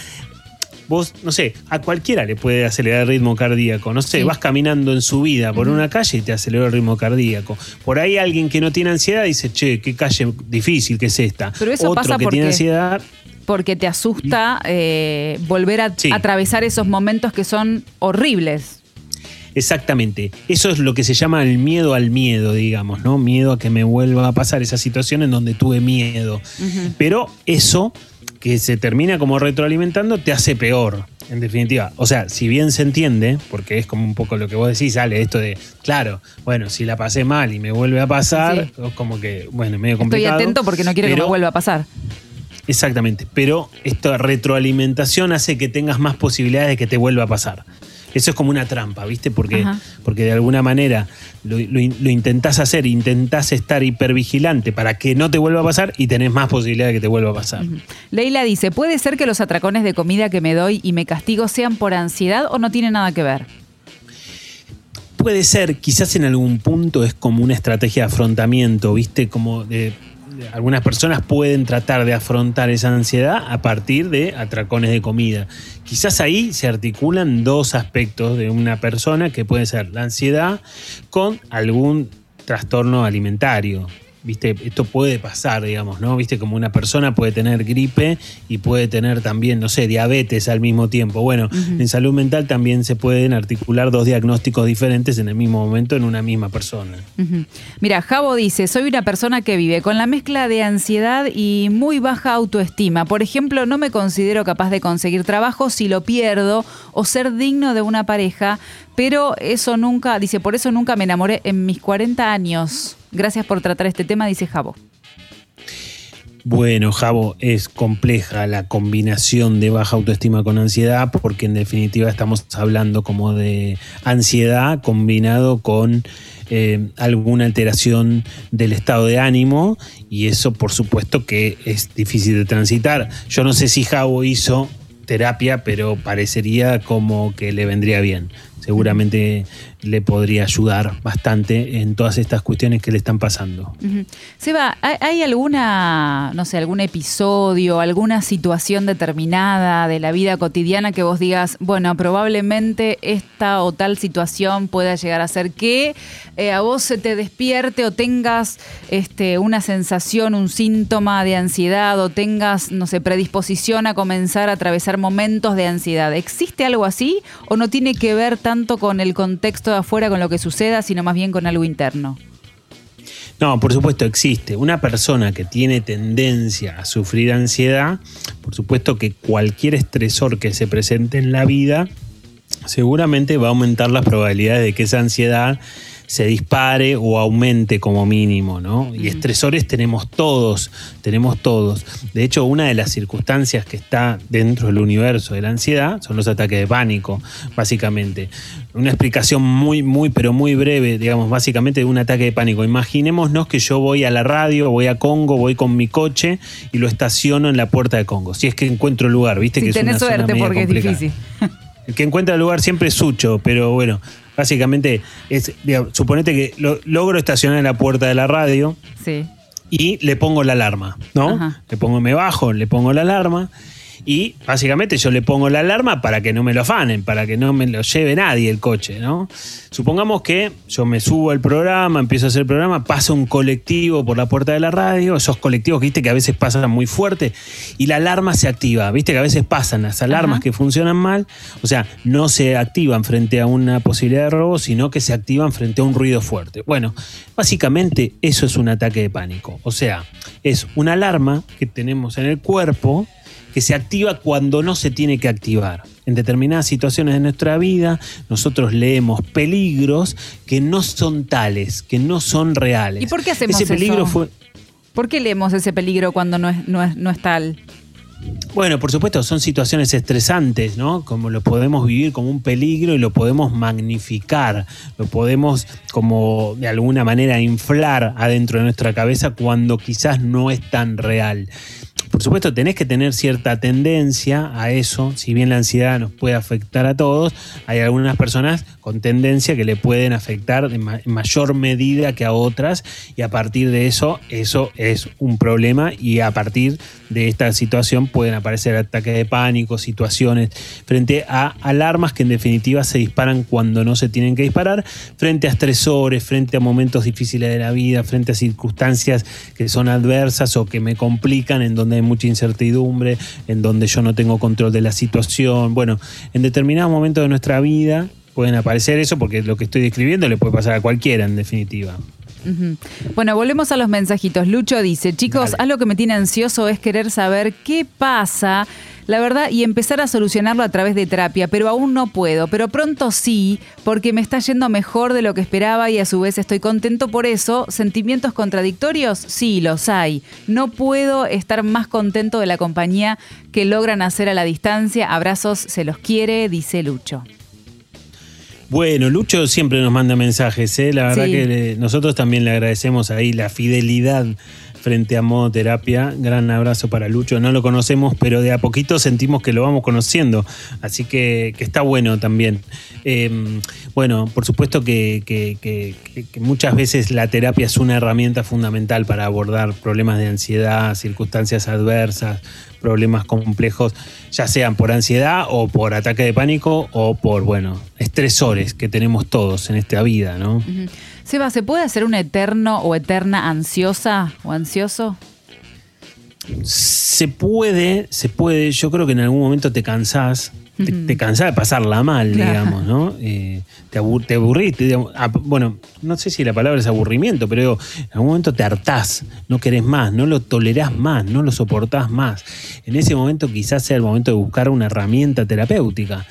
Speaker 7: vos, no sé, a cualquiera le puede acelerar el ritmo cardíaco. No sé, vas caminando en su vida por una calle y te acelera el ritmo cardíaco. Por ahí alguien que no tiene ansiedad dice, che, qué calle difícil que es esta.
Speaker 8: Pero eso
Speaker 7: Otro
Speaker 8: pasa
Speaker 7: que
Speaker 8: porque,
Speaker 7: tiene ansiedad.
Speaker 8: Porque te asusta eh, volver a atravesar esos momentos que son horribles.
Speaker 7: Exactamente. Eso es lo que se llama el miedo al miedo, digamos, ¿no? Miedo a que me vuelva a pasar esa situación en donde tuve miedo. Pero eso que se termina como retroalimentando te hace peor, en definitiva. O sea, si bien se entiende, porque es como un poco lo que vos decís, sale esto de, claro, bueno, si la pasé mal y me vuelve a pasar, es como que, bueno, medio complicado.
Speaker 8: Estoy atento porque no quiero que me vuelva a pasar.
Speaker 7: Exactamente, pero esta retroalimentación hace que tengas más posibilidades de que te vuelva a pasar. Eso es como una trampa, ¿viste? Porque, porque de alguna manera lo, lo, intentás hacer, intentás estar hipervigilante para que no te vuelva a pasar y tenés más posibilidad de que te vuelva a pasar.
Speaker 8: Leila dice, ¿puede ser que los atracones de comida que me doy y me castigo sean por ansiedad o no tiene nada que ver?
Speaker 7: Puede ser, quizás en algún punto es como una estrategia de afrontamiento, ¿viste? Como de algunas personas pueden tratar de afrontar esa ansiedad a partir de atracones de comida. Quizás ahí se articulan dos aspectos de una persona que puede ser la ansiedad con algún trastorno alimentario. ¿Viste? Esto puede pasar, digamos, ¿no? ¿Viste? Como una persona puede tener gripe y puede tener también, no sé, diabetes al mismo tiempo. Bueno, en salud mental también se pueden articular dos diagnósticos diferentes en el mismo momento en una misma persona.
Speaker 8: Mira, Javo dice, soy una persona que vive con la mezcla de ansiedad y muy baja autoestima. Por ejemplo, no me considero capaz de conseguir trabajo si lo pierdo o ser digno de una pareja, pero eso nunca, dice, por eso nunca me enamoré en mis 40 años. Gracias por tratar este tema, dice Javo.
Speaker 7: Bueno, Javo, es compleja la combinación de baja autoestima con ansiedad, porque en definitiva estamos hablando como de ansiedad combinado con eh, alguna alteración del estado de ánimo, y eso por supuesto que es difícil de transitar. Yo no sé si Javo hizo terapia, pero parecería como que le vendría bien. Seguramente le podría ayudar bastante en todas estas cuestiones que le están pasando.
Speaker 8: Seba, ¿hay- ¿hay alguna, no sé, algún episodio, alguna situación determinada de la vida cotidiana que vos digas, bueno, probablemente esta o tal situación pueda llegar a ser que eh, a vos se te despierte o tengas este, una sensación, un síntoma de ansiedad o tengas, no sé, predisposición a comenzar a atravesar momentos de ansiedad? ¿Existe algo así o no tiene que ver tanto con el contexto de afuera, con lo que suceda, sino más bien con algo interno?
Speaker 7: No, por supuesto existe. Una persona que tiene tendencia a sufrir ansiedad, por supuesto que cualquier estresor que se presente en la vida, seguramente va a aumentar las probabilidades de que esa ansiedad se dispare o aumente como mínimo, ¿no? Y estresores tenemos todos, tenemos todos. De hecho, una de las circunstancias que está dentro del universo de la ansiedad son los ataques de pánico, básicamente. Una explicación muy, muy, pero muy breve, digamos, básicamente de un ataque de pánico. Imaginémonos que yo voy a la radio, voy a Congo, voy con mi coche y lo estaciono en la puerta de Congo. Si es que encuentro lugar, viste
Speaker 8: Si
Speaker 7: que es
Speaker 8: tenés
Speaker 7: una zona
Speaker 8: suerte
Speaker 7: media
Speaker 8: porque
Speaker 7: complicada.
Speaker 8: es difícil.
Speaker 7: El que encuentra el lugar siempre es Sucho, pero bueno, básicamente es, digamos, suponete que lo- logro estacionar en la puerta de la radio
Speaker 8: Sí.
Speaker 7: y le pongo la alarma, ¿no?
Speaker 8: Ajá.
Speaker 7: Le pongo, me bajo, le pongo la alarma y básicamente yo le pongo la alarma para que no me lo afanen, para que no me lo lleve nadie el coche, ¿no? Supongamos que yo me subo al programa, empiezo a hacer el programa, pasa un colectivo por la puerta de la radio, esos colectivos, viste, que a veces pasan muy fuerte y la alarma se activa, viste que a veces pasan las alarmas
Speaker 8: Ajá.
Speaker 7: que funcionan mal, o sea, no se activan frente a una posibilidad de robo, sino que se activan frente a un ruido fuerte. Bueno, básicamente eso es un ataque de pánico, o sea, es una alarma que tenemos en el cuerpo que se activa cuando no se tiene que activar. En determinadas situaciones de nuestra vida, nosotros leemos peligros que no son tales, que no son reales.
Speaker 8: ¿Y por qué hacemos
Speaker 7: Ese peligro
Speaker 8: eso?
Speaker 7: fue.
Speaker 8: ¿Por qué leemos ese peligro cuando no es, no es, no es tal?
Speaker 7: Bueno, por supuesto, son situaciones estresantes, ¿no? Como lo podemos vivir como un peligro y lo podemos magnificar, lo podemos como de alguna manera inflar adentro de nuestra cabeza cuando quizás no es tan real. Por supuesto, tenés que tener cierta tendencia a eso, si bien la ansiedad nos puede afectar a todos, hay algunas personas con tendencia que le pueden afectar en mayor medida que a otras y a partir de eso, eso es un problema y a partir de esta situación pueden aparecer ataques de pánico, situaciones frente a alarmas que en definitiva se disparan cuando no se tienen que disparar, frente a estresores, frente a momentos difíciles de la vida, frente a circunstancias que son adversas o que me complican, en donde hay mucha incertidumbre, en donde yo no tengo control de la situación. Bueno, en determinados momentos de nuestra vida pueden aparecer eso porque lo que estoy describiendo le puede pasar a cualquiera en definitiva.
Speaker 8: Bueno, volvemos a los mensajitos. Lucho dice, chicos, algo que me tiene ansioso es querer saber qué pasa, la verdad, y empezar a solucionarlo a través de terapia, pero aún no puedo, pero pronto sí, porque me está yendo mejor de lo que esperaba y a su vez estoy contento por eso. ¿Sentimientos contradictorios? Sí, los hay. No puedo estar más contento de la compañía que logran hacer a la distancia. Abrazos, se los quiere, dice Lucho.
Speaker 7: Bueno, Lucho siempre nos manda mensajes, ¿eh? la verdad
Speaker 8: Sí.
Speaker 7: que le- nosotros también le agradecemos ahí la fidelidad frente a Modo Terapia. Gran abrazo para Lucho, no lo conocemos, pero de a poquito sentimos que lo vamos conociendo, así que, que está bueno también. Eh, bueno, por supuesto que, muchas veces la terapia es una herramienta fundamental para abordar problemas de ansiedad, circunstancias adversas, problemas complejos, ya sean por ansiedad o por ataque de pánico o por, bueno, estresores que tenemos todos en esta vida, ¿no?
Speaker 8: Seba, ¿se puede hacer un eterno o eterna ansiosa o ansioso?
Speaker 7: Se puede, se puede, yo creo que en algún momento te cansás, te, te cansás de pasarla mal,
Speaker 8: Claro.
Speaker 7: digamos, ¿no? Eh, te, abur- te aburrís, te- digamos, bueno, no sé si la palabra es aburrimiento, pero digo, en algún momento te hartás, no querés más, no lo tolerás más, no lo soportás más. En ese momento quizás sea el momento de buscar una herramienta terapéutica.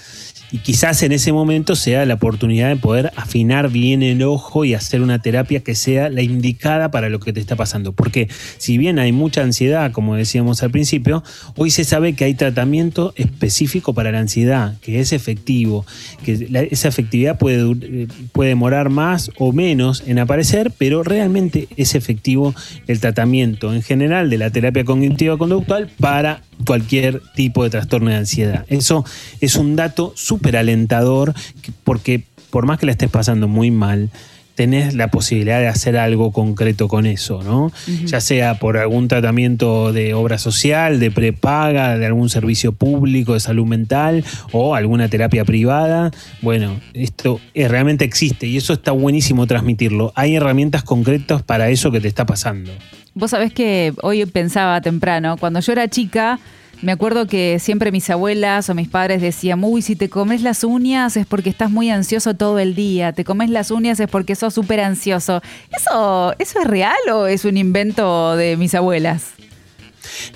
Speaker 7: Y quizás en ese momento sea la oportunidad de poder afinar bien el ojo y hacer una terapia que sea la indicada para lo que te está pasando. Porque si bien hay mucha ansiedad, como decíamos al principio, hoy se sabe que hay tratamiento específico para la ansiedad, que es efectivo, que esa efectividad puede, eh, puede demorar más o menos en aparecer, pero realmente es efectivo el tratamiento en general de la terapia cognitiva conductual para cualquier tipo de trastorno de ansiedad. Eso es un dato súper alentador que- porque por más que la estés pasando muy mal, tenés la posibilidad de hacer algo concreto con eso, ¿no? Ya sea por algún tratamiento de obra social, de prepaga, de algún servicio público de salud mental o alguna terapia privada. Bueno, esto eh, realmente existe y eso está buenísimo transmitirlo. Hay herramientas concretas para eso que te está pasando.
Speaker 8: Vos sabés que hoy pensaba temprano, cuando yo era chica, me acuerdo que siempre mis abuelas o mis padres decían, uy, si te comes las uñas es porque estás muy ansioso todo el día, te comes las uñas es porque sos súper ansioso. ¿Eso, ¿Eso es real o es un invento de mis abuelas?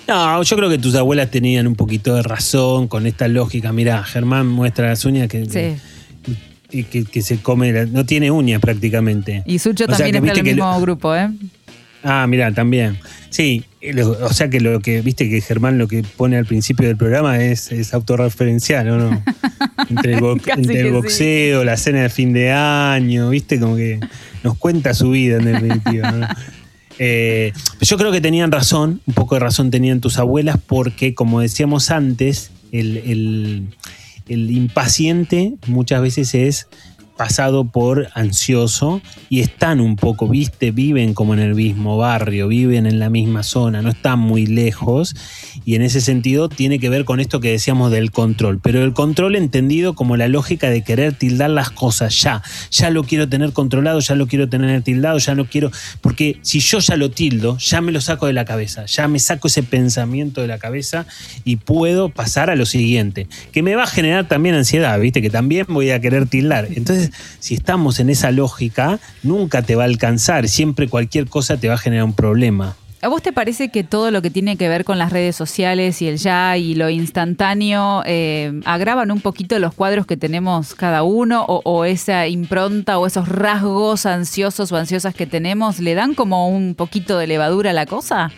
Speaker 7: No, yo creo que tus abuelas tenían un poquito de razón con esta lógica. Mira, Germán muestra las uñas que,
Speaker 8: Sí.
Speaker 7: que, que se come, la- no tiene uñas prácticamente.
Speaker 8: Y Sucho
Speaker 7: O
Speaker 8: también está en el mismo grupo, ¿eh?
Speaker 7: Ah, mira, también. Sí, o sea que lo que, viste que Germán lo que pone al principio del programa es, es autorreferencial, ¿o no? Entre el, bo-
Speaker 8: Casi
Speaker 7: entre el
Speaker 8: que sí.
Speaker 7: boxeo, la cena de fin de año, viste, como que nos cuenta su vida en definitiva. ¿no? Eh, yo creo que tenían razón, un poco de razón tenían tus abuelas, porque como decíamos antes, el, el- el impaciente muchas veces es pasado por ansioso y están un poco, viste, viven como en el mismo barrio, viven en la misma zona, no están muy lejos. Y en ese sentido tiene que ver con esto que decíamos del control, pero el control entendido como la lógica de querer tildar las cosas ya, ya lo quiero tener controlado, ya lo quiero tener tildado, ya no quiero, porque si yo ya lo tildo, ya me lo saco de la cabeza, ya me saco ese pensamiento de la cabeza y puedo pasar a lo siguiente, que me va a generar también ansiedad, viste, que también voy a querer tildar. Entonces, si estamos en esa lógica, nunca te va a alcanzar, siempre cualquier cosa te va a generar un problema.
Speaker 8: ¿A vos te parece que todo lo que tiene que ver con las redes sociales y el ya y lo instantáneo eh, agravan un poquito los cuadros que tenemos cada uno o, o esa impronta o esos rasgos ansiosos o ansiosas que tenemos le dan como un poquito de levadura a la cosa?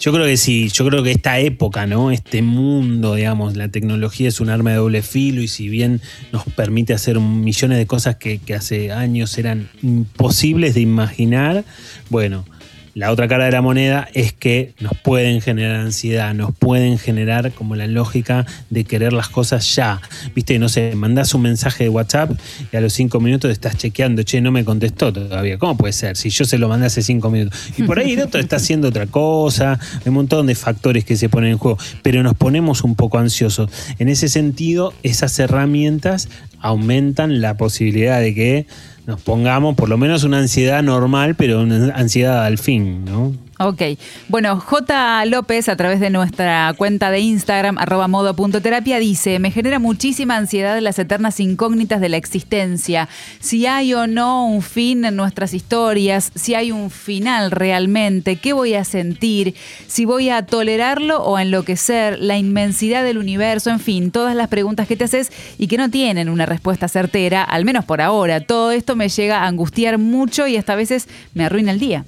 Speaker 7: Yo creo que sí, yo creo que esta época, ¿no? Este mundo, digamos, la tecnología es un arma de doble filo y si bien nos permite hacer millones de cosas que, que hace años eran imposibles de imaginar, bueno, la otra cara de la moneda es que nos pueden generar ansiedad, nos pueden generar como la lógica de querer las cosas ya. Viste, no sé, mandás un mensaje de WhatsApp y a los cinco minutos estás chequeando, che, no me contestó todavía. ¿Cómo puede ser? Si yo se lo mandé hace cinco minutos. Y por ahí el otro está haciendo otra cosa, hay un montón de factores que se ponen en juego, pero nos ponemos un poco ansiosos. En ese sentido, esas herramientas aumentan la posibilidad de que nos pongamos por lo menos una ansiedad normal, pero una ansiedad al fin, ¿no?
Speaker 8: Ok. Bueno, J. López, a través de nuestra cuenta de Instagram, arroba modo.terapia, dice, me genera muchísima ansiedad las eternas incógnitas de la existencia. Si hay o no un fin en nuestras historias, si hay un final realmente, qué voy a sentir, si voy a tolerarlo o a enloquecer, la inmensidad del universo, en fin, todas las preguntas que te haces y que no tienen una respuesta certera, al menos por ahora. Todo esto me llega a angustiar mucho y hasta a veces me arruina el día.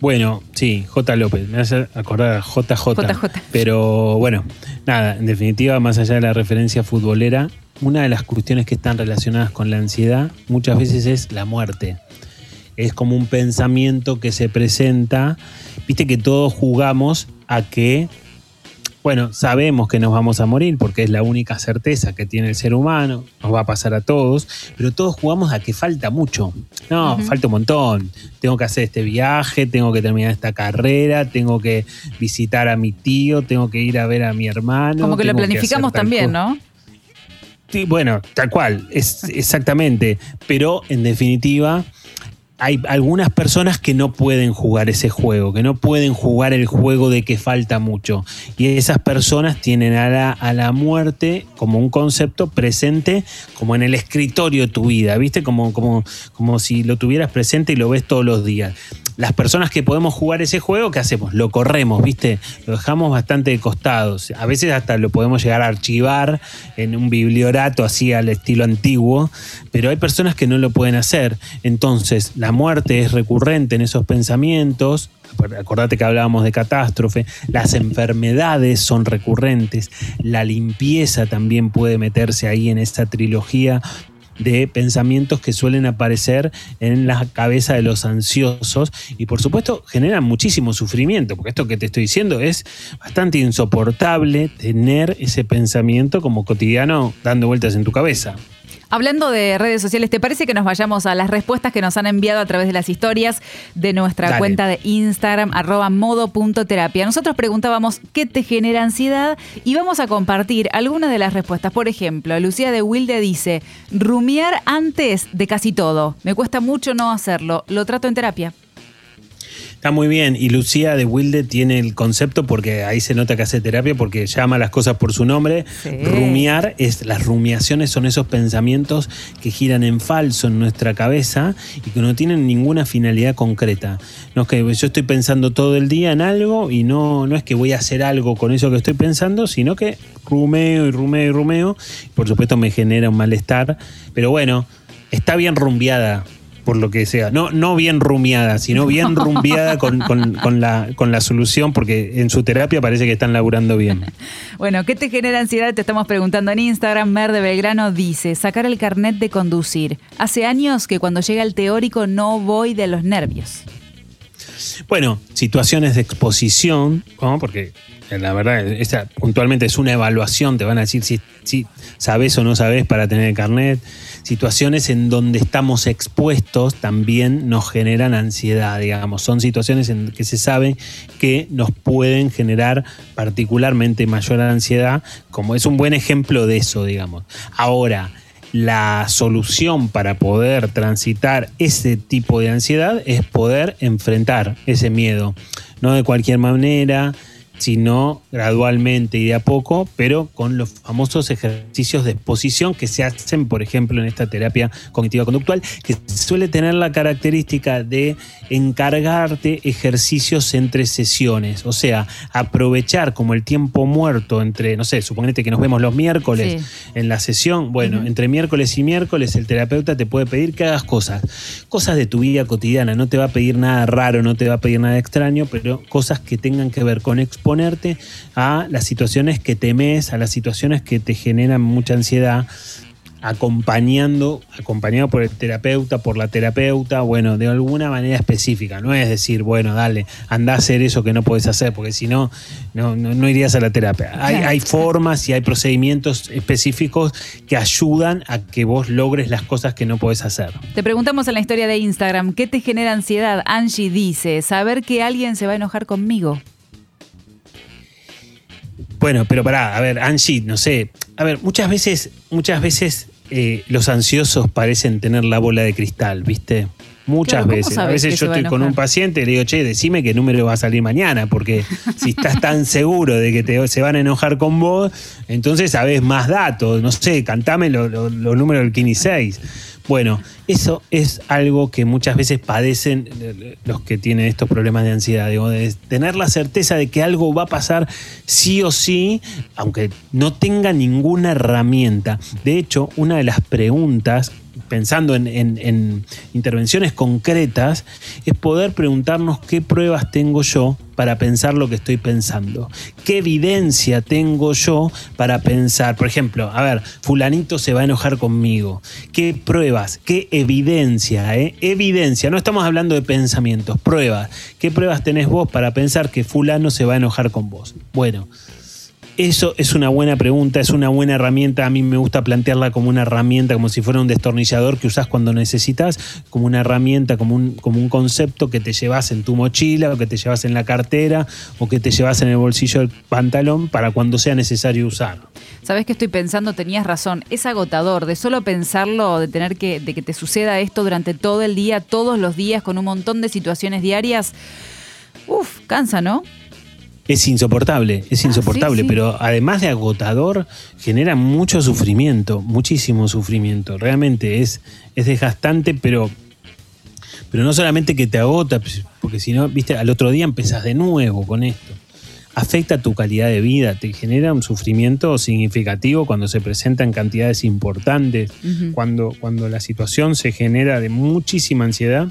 Speaker 7: Bueno, sí, J. López, me hace acordar a JJ.
Speaker 8: JJ.
Speaker 7: Pero bueno, nada, en definitiva, más allá de la referencia futbolera, una de las cuestiones que están relacionadas con la ansiedad muchas veces es la muerte. Es como un pensamiento que se presenta, viste que todos jugamos a que, bueno, sabemos que nos vamos a morir porque es la única certeza que tiene el ser humano, nos va a pasar a todos, pero todos jugamos a que falta mucho. No, falta un montón. Tengo que hacer este viaje, tengo que terminar esta carrera, tengo que visitar a mi tío, tengo que ir a ver a mi hermano.
Speaker 8: Como que lo planificamos también. ¿no?
Speaker 7: Sí, bueno, tal cual, es exactamente. Pero en definitiva, hay algunas personas que no pueden jugar ese juego, que no pueden jugar el juego de que falta mucho. Y esas personas tienen a la, a la muerte como un concepto presente, como en el escritorio de tu vida, ¿viste? Como, como, como si lo tuvieras presente y lo ves todos los días. Las personas que podemos jugar ese juego, ¿qué hacemos? Lo corremos, ¿viste? Lo dejamos bastante de costados. A veces hasta lo podemos llegar a archivar en un bibliorato así al estilo antiguo, pero hay personas que no lo pueden hacer. Entonces, la muerte es recurrente en esos pensamientos. Acordate que hablábamos de catástrofe, las enfermedades son recurrentes, la limpieza también puede meterse ahí en esta trilogía de pensamientos que suelen aparecer en la cabeza de los ansiosos y por supuesto generan muchísimo sufrimiento, porque esto que te estoy diciendo es bastante insoportable tener ese pensamiento como cotidiano dando vueltas en tu cabeza.
Speaker 8: Hablando de redes sociales, ¿te parece que nos vayamos a las respuestas que nos han enviado a través de las historias de nuestra
Speaker 7: Dale.
Speaker 8: cuenta de Instagram, arroba modo.terapia? Nosotros preguntábamos qué te genera ansiedad y vamos a compartir algunas de las respuestas. Por ejemplo, Lucía de Wilde dice, rumiar antes de casi todo. Me cuesta mucho no hacerlo. Lo trato en terapia.
Speaker 7: Está muy bien. Y Lucía de Wilde tiene el concepto porque ahí se nota que hace terapia porque llama las cosas por su nombre. Rumiar es las rumiaciones son esos pensamientos que giran en falso en nuestra cabeza y que no tienen ninguna finalidad concreta. No es que yo estoy pensando todo el día en algo y no, no es que voy a hacer algo con eso que estoy pensando, sino que rumeo y rumeo y rumeo. Por supuesto me genera un malestar. Pero bueno, está bien rumbeada por lo que sea. No, no bien rumiada, sino bien rumbeada con, con- con la, con la solución, porque en su terapia parece que están laburando bien.
Speaker 8: Bueno, ¿qué te genera ansiedad? Te estamos preguntando en Instagram. Mer de Belgrano dice, sacar el carnet de conducir. Hace años que cuando llega el teórico no voy de los nervios.
Speaker 7: Bueno, situaciones de exposición, ¿no? porque la verdad, puntualmente es una evaluación, te van a decir si, si sabes o no sabes para tener el carnet. Situaciones en donde estamos expuestos también nos generan ansiedad, digamos. Son situaciones en que se sabe que nos pueden generar particularmente mayor ansiedad, como es un buen ejemplo de eso, digamos. Ahora, la solución para poder transitar ese tipo de ansiedad es poder enfrentar ese miedo. No de cualquier manera, sino gradualmente y de a poco, pero con los famosos ejercicios de exposición que se hacen, por ejemplo, en esta terapia cognitiva conductual, que suele tener la característica de encargarte ejercicios entre sesiones, o sea, aprovechar como el tiempo muerto entre, no sé, suponete que nos vemos los miércoles
Speaker 8: Sí.
Speaker 7: en la sesión, bueno, entre miércoles y miércoles el terapeuta te puede pedir que hagas cosas, cosas de tu vida cotidiana, no te va a pedir nada raro, no te va a pedir nada extraño, pero cosas que tengan que ver con exponerte a las situaciones que temes, a las situaciones que te generan mucha ansiedad acompañando, acompañado por el terapeuta, por la terapeuta, bueno, de alguna manera específica. No es decir, bueno, dale, anda a hacer eso que no puedes hacer, porque si no, no, no, no irías a la terapia. Hay, hay formas y hay procedimientos específicos que ayudan a que vos logres las cosas que no puedes hacer.
Speaker 8: Te preguntamos en la historia de Instagram, ¿qué te genera ansiedad? Angie dice, saber que alguien se va a enojar conmigo.
Speaker 7: Bueno, pero pará, a ver, Angie, no sé. A ver, muchas veces, muchas veces eh, los ansiosos parecen tener la bola de cristal, ¿viste? Muchas
Speaker 8: Claro, ¿cómo
Speaker 7: veces. A veces yo estoy con un paciente y le digo, che, decime qué número va a salir mañana, porque si estás tan seguro de que te, se van a enojar con vos, entonces sabés más datos. No sé, cantame lo- lo- los números del 15 y 6. Bueno, eso es algo que muchas veces padecen eh, los que tienen estos problemas de ansiedad, digo, de tener la certeza de que algo va a pasar sí o sí, aunque no tenga ninguna herramienta. De hecho, una de las preguntas, pensando en, en- en intervenciones concretas, es poder preguntarnos qué pruebas tengo yo para pensar lo que estoy pensando. ¿Qué evidencia tengo yo para pensar? Por ejemplo, a ver, fulanito se va a enojar conmigo. ¿Qué pruebas? ¿Qué evidencia? eh? Evidencia. No estamos hablando de pensamientos, pruebas. ¿Qué pruebas tenés vos para pensar que fulano se va a enojar con vos? Bueno. Eso es una buena pregunta, es una buena herramienta. A mí me gusta plantearla como una herramienta, como si fuera un destornillador que usás cuando necesitas, como una herramienta, como un, como un concepto que te llevas en tu mochila, o que te llevas en la cartera, o que te llevas en el bolsillo del pantalón para cuando sea necesario usarlo.
Speaker 8: ¿Sabes qué estoy pensando? Tenías razón. Es agotador de solo pensarlo, de tener que, de que te suceda esto durante todo el día, todos los días, con un montón de situaciones diarias. Uf, cansa, ¿no?
Speaker 7: Es insoportable, es insoportable,
Speaker 8: sí.
Speaker 7: pero además de agotador, genera mucho sufrimiento, muchísimo sufrimiento. Realmente es, es desgastante, pero, pero no solamente que te agota, porque si no, viste, al otro día empezás de nuevo con esto. Afecta tu calidad de vida, te genera un sufrimiento significativo cuando se presenta en cantidades importantes, cuando, cuando la situación se genera de muchísima ansiedad.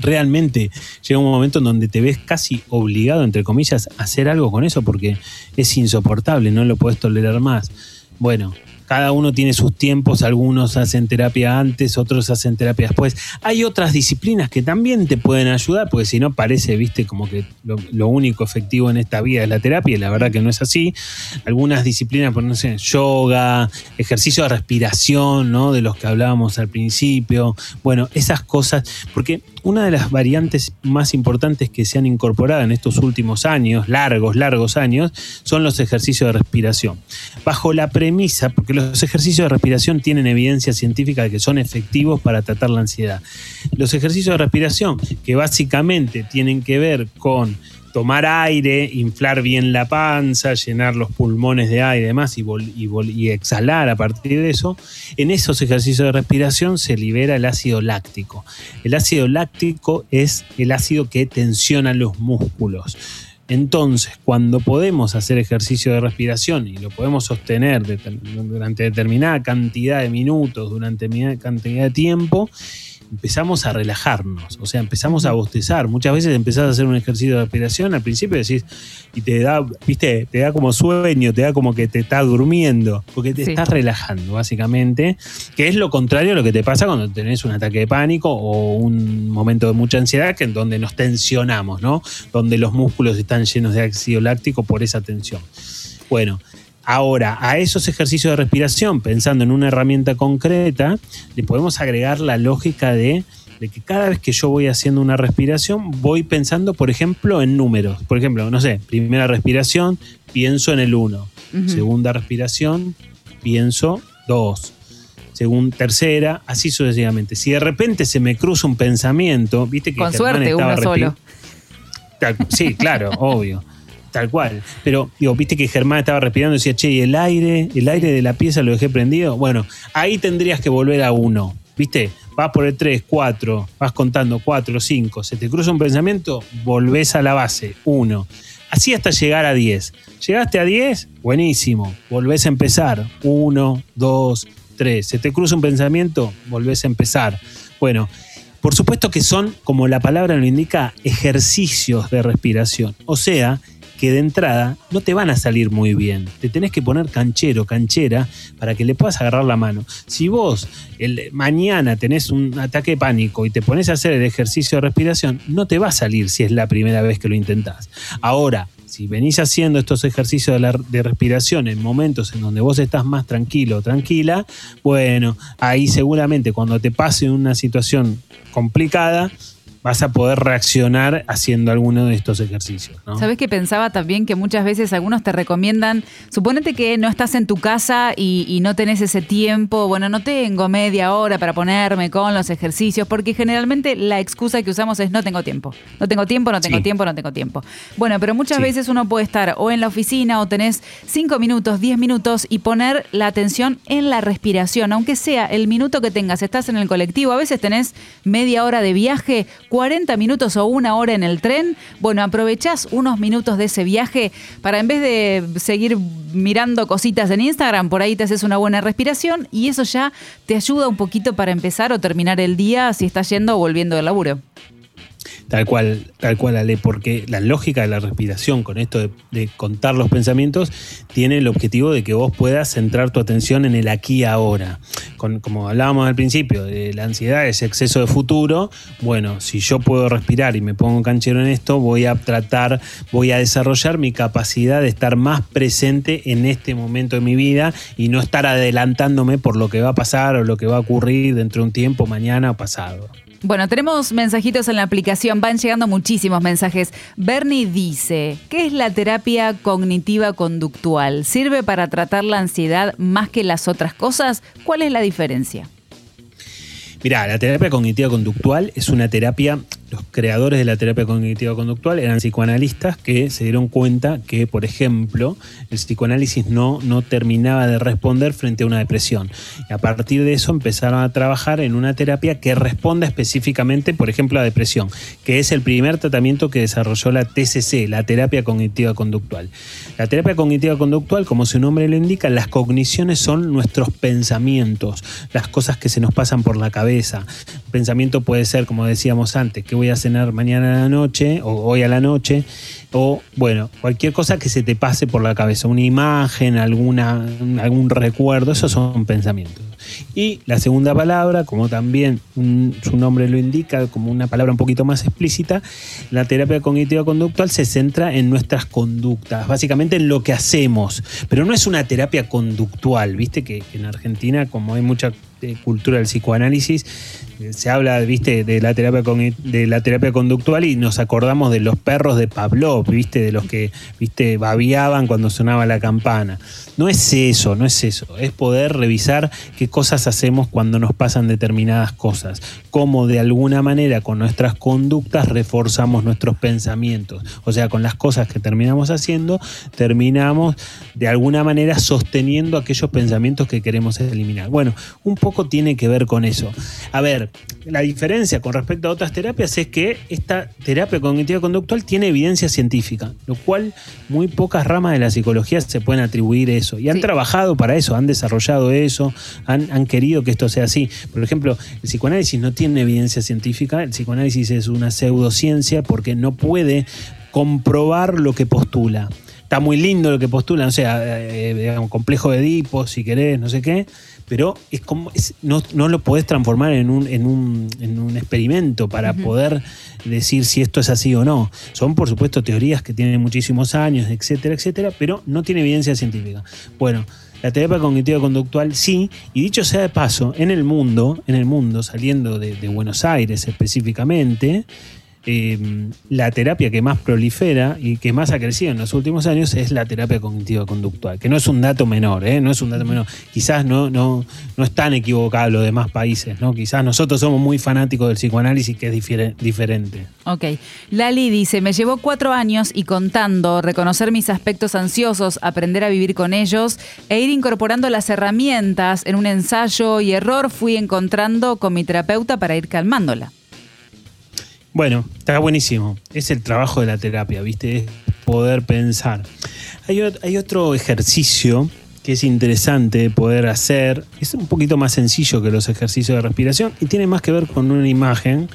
Speaker 7: Realmente llega un momento en donde te ves casi obligado, entre comillas, a hacer algo con eso porque es insoportable, no lo puedes tolerar más. Bueno, cada uno tiene sus tiempos, algunos hacen terapia antes, otros hacen terapia después. Hay otras disciplinas que también te pueden ayudar, porque si no parece, viste, como que lo, único efectivo en esta vida es la terapia, y la verdad que no es así. Algunas disciplinas, por no sé, yoga, ejercicio de respiración, ¿no? De los que hablábamos al principio. Bueno, esas cosas, porque una de las variantes más importantes que se han incorporado en estos últimos años, largos, largos años, son los ejercicios de respiración. Bajo la premisa, porque ejercicios de respiración tienen evidencia científica de que son efectivos para tratar la ansiedad. Los ejercicios de respiración, que básicamente tienen que ver con tomar aire, inflar bien la panza, llenar los pulmones de aire y demás y, y exhalar a partir de eso, en esos ejercicios de respiración se libera el ácido láctico. El ácido láctico es el ácido que tensiona los músculos. Entonces, cuando podemos hacer ejercicio de respiración y lo podemos sostener durante determinada cantidad de minutos, durante determinada cantidad de tiempo, empezamos a relajarnos, o sea, empezamos a bostezar. Muchas veces empezás a hacer un ejercicio de respiración, al principio decís, y te da, viste, te da como sueño, te da como que te estás durmiendo, porque te
Speaker 8: Sí.
Speaker 7: estás relajando, básicamente, que es lo contrario a lo que te pasa cuando tenés un ataque de pánico o un momento de mucha ansiedad, que en donde nos tensionamos, ¿no? Donde los músculos están llenos de ácido láctico por esa tensión. Bueno, Ahora, a esos ejercicios de respiración, pensando en una herramienta concreta, le podemos agregar la lógica de, de que cada vez que yo voy haciendo una respiración, voy pensando, por ejemplo, en números. Por ejemplo, no sé, primera respiración, pienso en el 1.
Speaker 8: Ujú.
Speaker 7: Segunda respiración, pienso 2. Según tercera, así sucesivamente. Si de repente se me cruza un pensamiento, viste que
Speaker 8: Con
Speaker 7: Germán
Speaker 8: suerte,
Speaker 7: estaba
Speaker 8: uno solo.
Speaker 7: Sí, claro, obvio. Tal cual. Pero, digo, viste que Germán estaba respirando y decía, che, ¿y el aire? ¿El aire de la pieza lo dejé prendido? Bueno, ahí tendrías que volver a uno. ¿Viste? Vas por el 3, 4, vas contando 4, 5. Se te cruza un pensamiento, volvés a la base, 1. Así hasta llegar a 10. Llegaste a 10, buenísimo. Volvés a empezar. 1, 2, 3. Se te cruza un pensamiento, volvés a empezar. Bueno, por supuesto que son, como la palabra lo indica, ejercicios de respiración. O sea, que de entrada no te van a salir muy bien. Te tenés que poner canchero, canchera, para que le puedas agarrar la mano. Si vos el, mañana tenés un ataque de pánico y te pones a hacer el ejercicio de respiración, no te va a salir si es la primera vez que lo intentás. Ahora, si venís haciendo estos ejercicios de, de respiración en momentos en donde vos estás más tranquilo o tranquila, bueno, ahí seguramente cuando te pase una situación complicada, vas a poder reaccionar haciendo alguno de estos ejercicios. ¿no?
Speaker 8: ¿Sabes que pensaba también que muchas veces algunos te recomiendan, suponete que no estás en tu casa y, y no tenés ese tiempo, bueno, no tengo media hora para ponerme con los ejercicios, porque generalmente la excusa que usamos es no tengo tiempo, no tengo tiempo, no tengo
Speaker 14: Sí.
Speaker 8: tiempo, no tengo tiempo. Bueno, pero muchas
Speaker 14: Sí.
Speaker 8: veces uno puede estar o en la oficina o tenés cinco minutos, 10 minutos y poner la atención en la respiración, aunque sea el minuto que tengas, estás en el colectivo, a veces tenés media hora de viaje, 40 minutos o una hora en el tren, bueno, aprovechás unos minutos de ese viaje para en vez de seguir mirando cositas en Instagram, por ahí te haces una buena respiración y eso ya te ayuda un poquito para empezar o terminar el día si estás yendo o volviendo del laburo.
Speaker 7: Tal cual, tal cual, Ale, porque la lógica de la respiración con esto de, contar los pensamientos tiene el objetivo de que vos puedas centrar tu atención en el aquí ahora. Con, como hablábamos al principio, de la ansiedad es exceso de futuro. Bueno, si yo puedo respirar y me pongo canchero en esto, voy a tratar, voy a desarrollar mi capacidad de estar más presente en este momento de mi vida y no estar adelantándome por lo que va a pasar o lo que va a ocurrir dentro de un tiempo, mañana o pasado.
Speaker 8: Bueno, tenemos mensajitos en la aplicación, van llegando muchísimos mensajes. Bernie dice, ¿qué es la terapia cognitiva conductual? ¿Sirve para tratar la ansiedad más que las otras cosas? ¿Cuál es la diferencia?
Speaker 7: Mirá, la terapia cognitiva conductual es una terapia los creadores de la terapia cognitiva conductual eran psicoanalistas que se dieron cuenta que, por ejemplo, el psicoanálisis no, no terminaba de responder frente a una depresión. Y a partir de eso empezaron a trabajar en una terapia que responda específicamente, por ejemplo, a depresión, que es el primer tratamiento que desarrolló la TCC, la terapia cognitiva conductual. La terapia cognitiva conductual, como su nombre lo indica, las cogniciones son nuestros pensamientos, las cosas que se nos pasan por la cabeza. Pensamiento puede ser, como decíamos antes, que voy a cenar mañana a la noche o hoy a la noche, o bueno, cualquier cosa que se te pase por la cabeza, una imagen, alguna, algún recuerdo, esos son pensamientos. Y la segunda palabra, como también su nombre lo indica, como una palabra un poquito más explícita, la terapia cognitiva conductual se centra en nuestras conductas, básicamente en lo que hacemos, pero no es una terapia conductual, viste que, que en Argentina, como hay mucha eh, cultura del psicoanálisis, eh, se habla, viste, de la terapia de la terapia conductual y nos acordamos de los perros de Pavlov, viste, de los que, viste, babiaban cuando sonaba la campana. No es eso, no es eso, es poder revisar qué cosas hacemos cuando nos pasan determinadas cosas, cómo de alguna manera con nuestras conductas reforzamos nuestros pensamientos, o sea, con las cosas que terminamos haciendo, terminamos de alguna manera sosteniendo aquellos pensamientos que queremos eliminar. Bueno, un tiene que ver con eso. A ver, la diferencia con respecto a otras terapias es que esta terapia cognitiva conductual tiene evidencia científica, lo cual muy pocas ramas de la psicología se pueden atribuir eso. Y han trabajado para eso, han desarrollado eso, han, han querido que esto sea así. Por ejemplo, el psicoanálisis no tiene evidencia científica, el psicoanálisis es una pseudociencia porque no puede comprobar lo que postula. Está muy lindo lo que postulan, o sea, eh, digamos, complejo de Edipo, si querés, no sé qué, pero es como es- no, no lo podés transformar en un, en un, en un experimento para poder decir si esto es así o no. Son, por supuesto, teorías que tienen muchísimos años, etcétera, etcétera, pero no tiene evidencia científica. Bueno, la terapia cognitiva conductual sí, y dicho sea de paso, en el mundo, en el mundo, saliendo de, de Buenos Aires específicamente, eh, la terapia que más prolifera y que más ha crecido en los últimos años es la terapia cognitiva conductual, que no es un dato menor, ¿eh? no es un dato menor. Quizás no, no, no es tan equivocado los demás países, ¿no? Quizás nosotros somos muy fanáticos del psicoanálisis que es diferente.
Speaker 8: Ok. Lali dice, me llevó cuatro años y contando, reconocer mis aspectos ansiosos, aprender a vivir con ellos e ir incorporando las herramientas en un ensayo y error fui encontrando con mi terapeuta para ir calmándola.
Speaker 7: Bueno, está buenísimo. Es el trabajo de la terapia, ¿viste? Es poder pensar. Hay, ot- hay otro ejercicio que es interesante de poder hacer. Es un poquito más sencillo que los ejercicios de respiración y tiene más que ver con una imagen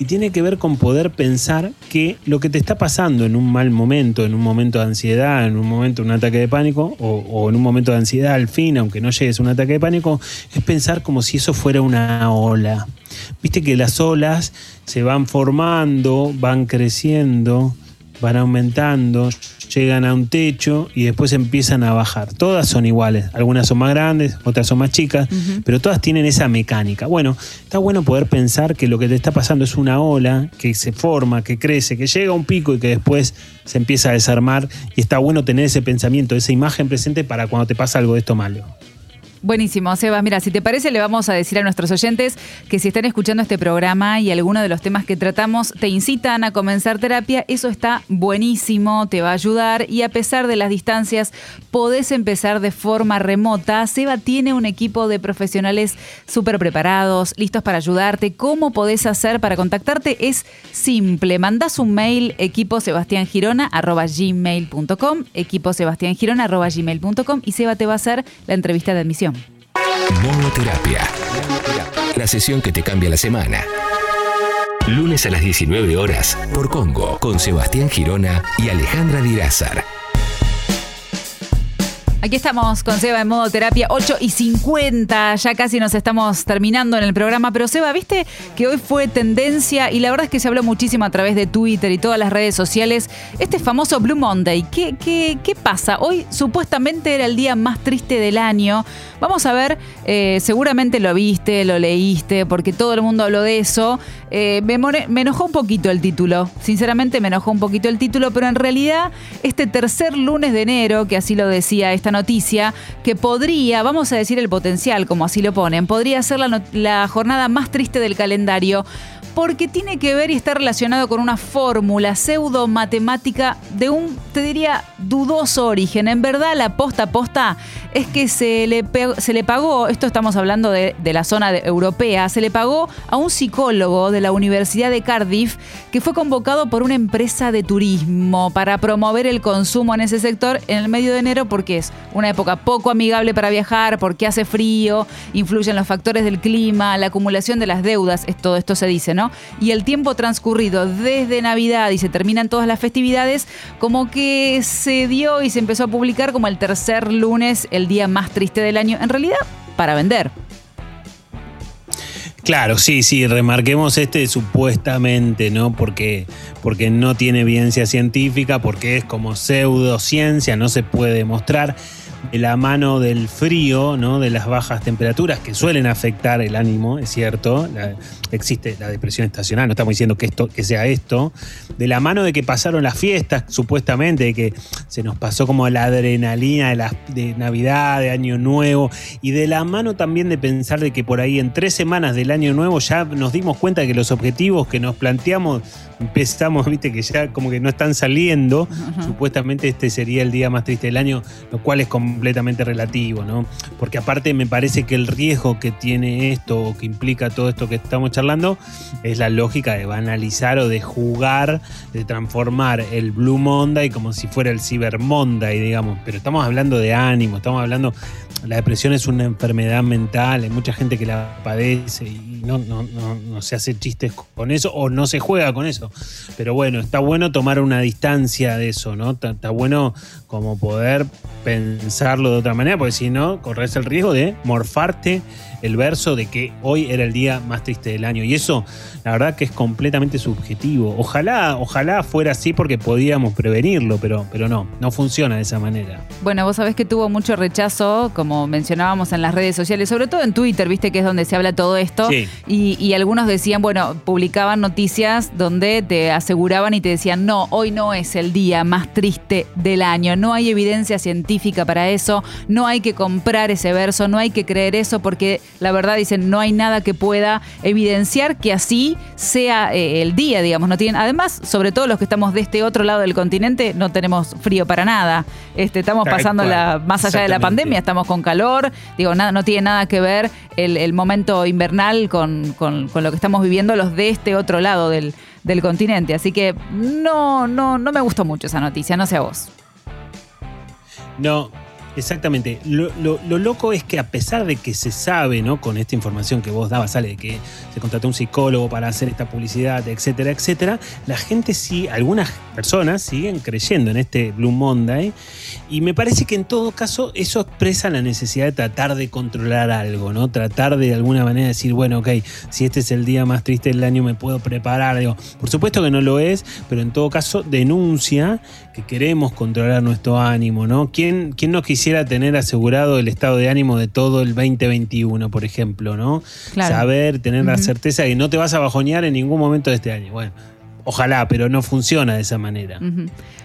Speaker 7: y tiene que ver con poder pensar que lo que te está pasando en un mal momento, en un momento de ansiedad, en un momento de un ataque de pánico, o, o en un momento de ansiedad al fin, aunque no llegues a un ataque de pánico, es pensar como si eso fuera una ola. Viste que las olas se van formando, van creciendo, van aumentando, llegan a un techo y después empiezan a bajar. Todas son iguales, algunas son más grandes, otras son más chicas, pero todas tienen esa mecánica. Bueno, está bueno poder pensar que lo que te está pasando es una ola que se forma, que crece, que llega a un pico y que después se empieza a desarmar y está bueno tener ese pensamiento, esa imagen presente para cuando te pasa algo de esto malo.
Speaker 8: Buenísimo, Sebas. Mira, si te parece, le vamos a decir a nuestros oyentes que si están escuchando este programa y alguno de los temas que tratamos te incitan a comenzar terapia, eso está buenísimo, te va a ayudar y a pesar de las distancias, podés empezar de forma remota. Seba tiene un equipo de profesionales súper preparados, listos para ayudarte. ¿Cómo podés hacer para contactarte? Es simple. Mandás un mail equiposebastiangirona.gmail.com equiposebastiangirona.gmail.com y Seba te va a hacer la entrevista de admisión.
Speaker 1: Monoterapia. La sesión que te cambia la semana. Lunes a las 19 horas por Congo con Sebastián Girona y Alejandra Dirázar.
Speaker 8: Aquí estamos con Seba en modo terapia 8 y 50. Ya casi nos estamos terminando en el programa. Pero Seba, viste que hoy fue tendencia y la verdad es que se habló muchísimo a través de Twitter y todas las redes sociales. Este famoso Blue Monday. ¿Qué, qué, qué pasa? Hoy supuestamente era el día más triste del año. Vamos a ver, eh, seguramente lo viste, lo leíste, porque todo el mundo habló de eso. Eh, me, me enojó un poquito el título. Sinceramente me enojó un poquito el título, pero en realidad este tercer lunes de enero, que así lo decía esta noticia que podría, vamos a decir el potencial, como así lo ponen, podría ser la, jornada más triste del calendario porque tiene que ver y está relacionado con una fórmula pseudo-matemática de un, te diría, dudoso origen. En verdad, la posta posta es que se le, se le pagó, esto estamos hablando de, la zona europea, se le pagó a un psicólogo de la Universidad de Cardiff que fue convocado por una empresa de turismo para promover el consumo en ese sector en el medio de enero porque es una época poco amigable para viajar, porque hace frío, influyen los factores del clima, la acumulación de las deudas, es, todo esto se dice, ¿no? Y el tiempo transcurrido desde Navidad y se terminan todas las festividades, como que se dio y se empezó a publicar como el tercer lunes, el día más triste del año, en realidad para vender.
Speaker 7: Claro, sí, sí, remarquemos este supuestamente, ¿no? Porque, porque no tiene evidencia científica, porque es como pseudociencia, no se puede demostrar. De la mano del frío, ¿no? De las bajas temperaturas que suelen afectar el ánimo, es cierto. La- existe la depresión estacional, no estamos diciendo que, esto, que sea esto. De la mano de que pasaron las fiestas, supuestamente, de que se nos pasó como la adrenalina de, de Navidad, de Año Nuevo, y de la mano también de pensar de que por ahí en tres semanas del Año Nuevo ya nos dimos cuenta de que los objetivos que nos planteamos empezamos, viste, que ya como que no están saliendo. Supuestamente este sería el día más triste del año, lo cual es completamente relativo, ¿no? Porque aparte me parece que el riesgo que tiene esto o que implica todo esto que estamos charlando es la lógica de banalizar o de jugar, de transformar el Blue Monday como si fuera el Cyber Monday, digamos. Pero estamos hablando de ánimo, estamos hablando. La depresión es una enfermedad mental, hay mucha gente que la padece y no, no, no, se hace chistes con eso o no se juega con eso. Pero bueno, está bueno tomar una distancia de eso, ¿no? Está, bueno como poder pensarlo de otra manera, porque si no, corres el riesgo de morfarte el verso de que hoy era el día más triste del año. Y eso, la verdad que es completamente subjetivo. Ojalá, ojalá fuera así porque podíamos prevenirlo, pero, pero no, no funciona de esa manera.
Speaker 8: Bueno, vos sabés que tuvo mucho rechazo, como mencionábamos en las redes sociales, sobre todo en Twitter, viste que es donde se habla todo esto.
Speaker 7: Sí.
Speaker 8: Y, y algunos decían, bueno, publicaban noticias donde te aseguraban y te decían, no, hoy no es el día más triste del año, no hay evidencia científica para eso, no hay que comprar ese verso, no hay que creer eso, porque la verdad dicen, no hay nada que pueda evidenciar que así sea eh, el día, digamos. No tienen, además, sobre todo los que estamos de este otro lado del continente, no tenemos frío para nada. Este, estamos pasando la, más allá de la pandemia, estamos con calor, digo, nada, no tiene nada que ver el, el momento invernal con, con- con lo que estamos viviendo los de este otro lado del, del continente. Así que no, no, no me gustó mucho esa noticia, no sé a vos.
Speaker 7: No, exactamente. Lo, lo- lo loco es que a pesar de que se sabe, ¿no? Con esta información que vos dabas, sale de que se contrató un psicólogo para hacer esta publicidad, etcétera, etcétera, la gente sí, algunas personas siguen creyendo en este Blue Monday. Y me parece que en todo caso eso expresa la necesidad de tratar de controlar algo, ¿no? Tratar de, de alguna manera decir, bueno, ok, si este es el día más triste del año me puedo preparar. Digo, por supuesto que no lo es, pero en todo caso denuncia que queremos controlar nuestro ánimo, ¿no? ¿Quién, quién no quisiera tener asegurado el estado de ánimo de todo el 2021, por ejemplo, ¿no?
Speaker 8: Claro.
Speaker 7: Saber, tener la certeza de que no te vas a bajonear en ningún momento de este año. Bueno, ojalá, pero no funciona de esa manera.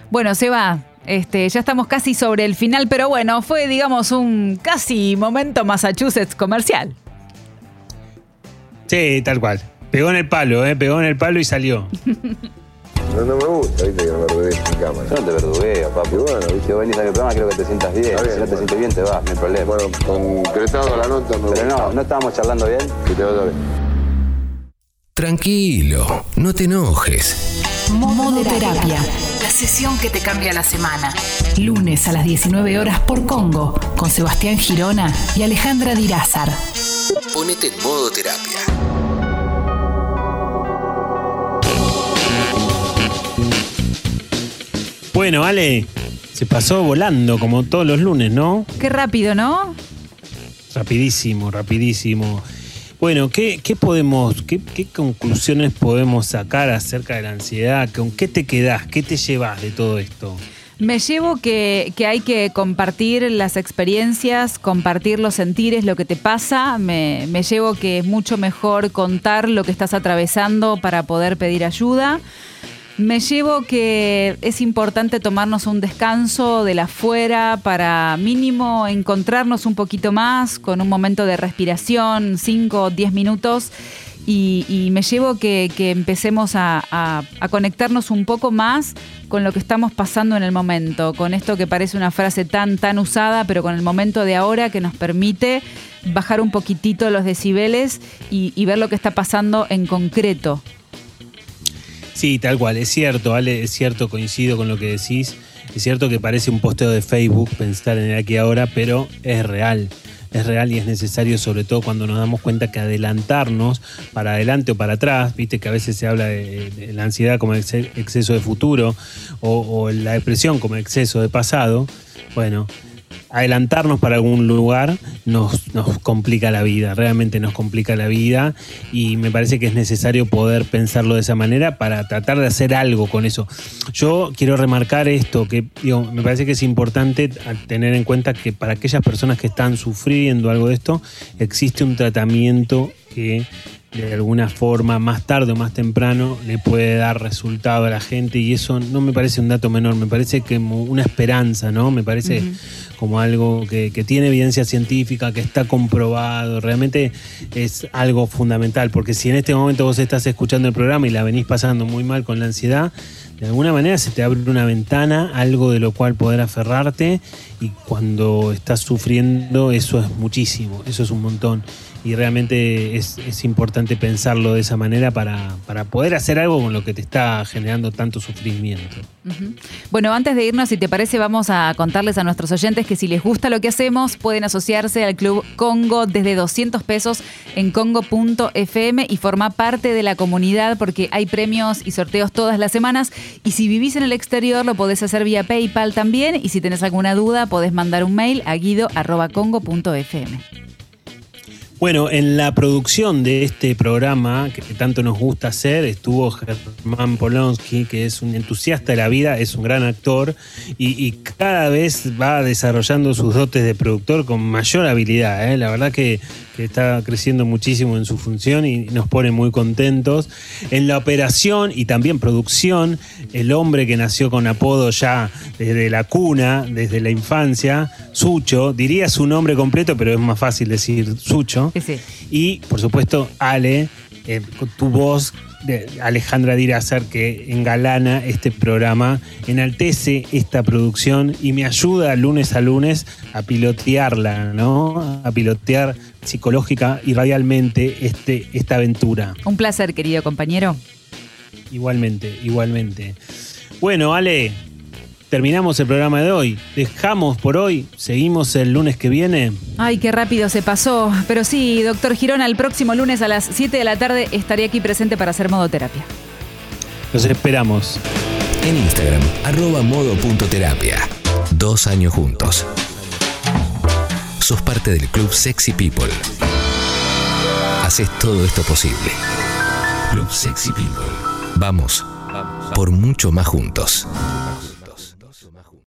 Speaker 8: Bueno, se va. Este, ya estamos casi sobre el final, pero bueno, fue, digamos, un casi momento Massachusetts comercial.
Speaker 7: Sí, tal cual. Pegó en el palo, ¿eh? Pegó en el palo y salió.
Speaker 2: No, no me gusta, viste, que me verdugues en cámara.
Speaker 3: Yo no te verdugueo, papi.
Speaker 2: Y bueno,
Speaker 3: Si vos venís a mi programa, quiero que te sientas bien. Si no te
Speaker 2: bueno.
Speaker 3: sientes bien, te vas, no hay problema.
Speaker 2: bueno, concretado la nota, me
Speaker 3: Pero no,
Speaker 2: gusta.
Speaker 3: no estábamos charlando bien.
Speaker 2: Que te vaya bien.
Speaker 1: Tranquilo, no te enojes.
Speaker 4: Modoterapia.
Speaker 5: La sesión que te cambia la semana.
Speaker 4: Lunes a las 19 horas por Congo, con Sebastián Girona y Alejandra Dirázar.
Speaker 1: Ponete en modo terapia.
Speaker 7: Bueno, Ale, se pasó volando como todos los lunes, ¿no?
Speaker 8: Qué rápido, ¿no?
Speaker 7: Rapidísimo, rapidísimo. Bueno, ¿qué, qué podemos, qué, qué conclusiones podemos sacar acerca de la ansiedad? ¿Con qué te quedás? ¿Qué te llevas de todo esto?
Speaker 8: Me llevo que, que hay que compartir las experiencias, compartir los sentires, lo que te pasa. Me, me llevo que es mucho mejor contar lo que estás atravesando para poder pedir ayuda. Me llevo que es importante tomarnos un descanso de la afuera para mínimo encontrarnos un poquito más con un momento de respiración, 5 o 10 minutos. Y, me llevo que, empecemos a, a, conectarnos un poco más con lo que estamos pasando en el momento, con esto que parece una frase tan, tan usada, pero con el momento de ahora que nos permite bajar un poquitito los decibeles y, ver lo que está pasando en concreto.
Speaker 7: Sí, tal cual, es cierto, Ale, es cierto, coincido con lo que decís. Es cierto que parece un posteo de Facebook pensar en el aquí ahora, pero es real. Es real y es necesario, sobre todo cuando nos damos cuenta que adelantarnos para adelante o para atrás, viste que a veces se habla de, la ansiedad como exceso de futuro o la depresión como exceso de pasado. Bueno, adelantarnos para algún lugar nos, nos, complica la vida, realmente nos complica la vida y me parece que es necesario poder pensarlo de esa manera para tratar de hacer algo con eso. Yo quiero remarcar esto, que me parece que es importante tener en cuenta que para aquellas personas que están sufriendo algo de esto, existe un tratamiento que de alguna forma, más tarde o más temprano, le puede dar resultado a la gente. Y eso no me parece un dato menor, me parece como una esperanza, ¿no? Me parece como algo que, tiene evidencia científica, que está comprobado, realmente es algo fundamental, porque si en este momento vos estás escuchando el programa y la venís pasando muy mal con la ansiedad, de alguna manera se te abre una ventana, algo de lo cual poder aferrarte y cuando estás sufriendo eso es muchísimo, eso es un montón y realmente es, importante pensarlo de esa manera para, poder hacer algo con lo que te está generando tanto sufrimiento.
Speaker 8: Bueno, antes de irnos, si te parece, vamos a contarles a nuestros oyentes que si les gusta lo que hacemos, pueden asociarse al Club Congo desde 200 pesos en congo.fm y formar parte de la comunidad porque hay premios y sorteos todas las semanas. Y si vivís en el exterior, lo podés hacer vía PayPal también. Y si tenés alguna duda, podés mandar un mail a guido.congo.fm.
Speaker 7: Bueno, en la producción de este programa, que tanto nos gusta hacer, estuvo Germán Polonsky, que es un entusiasta de la vida, es un gran actor y, cada vez va desarrollando sus dotes de productor con mayor habilidad. ¿eh? La verdad que que está creciendo muchísimo en su función y nos pone muy contentos. En la operación y también producción, el hombre que nació con apodo ya desde la cuna, desde la infancia, Sucho, diría su nombre completo, pero es más fácil decir Sucho. Y por supuesto, Ale, eh, tu voz de Alejandra Dirazer que engalana este programa, enaltece esta producción y me ayuda lunes a lunes a pilotearla, ¿no? A pilotear psicológica y radialmente este, esta aventura.
Speaker 8: Un placer, querido compañero.
Speaker 7: Igualmente, igualmente. Bueno, Ale, terminamos el programa de hoy. Dejamos por hoy, seguimos el lunes que viene.
Speaker 8: Ay, qué rápido se pasó. Pero sí, doctor Girona, el próximo lunes a las 7 de la tarde estaré aquí presente para hacer modoterapia.
Speaker 7: Los esperamos.
Speaker 1: En Instagram, arroba modo.terapia. Dos años juntos. Sos parte del club Sexy People. Haces todo esto posible. Club Sexy People. Vamos por mucho más juntos.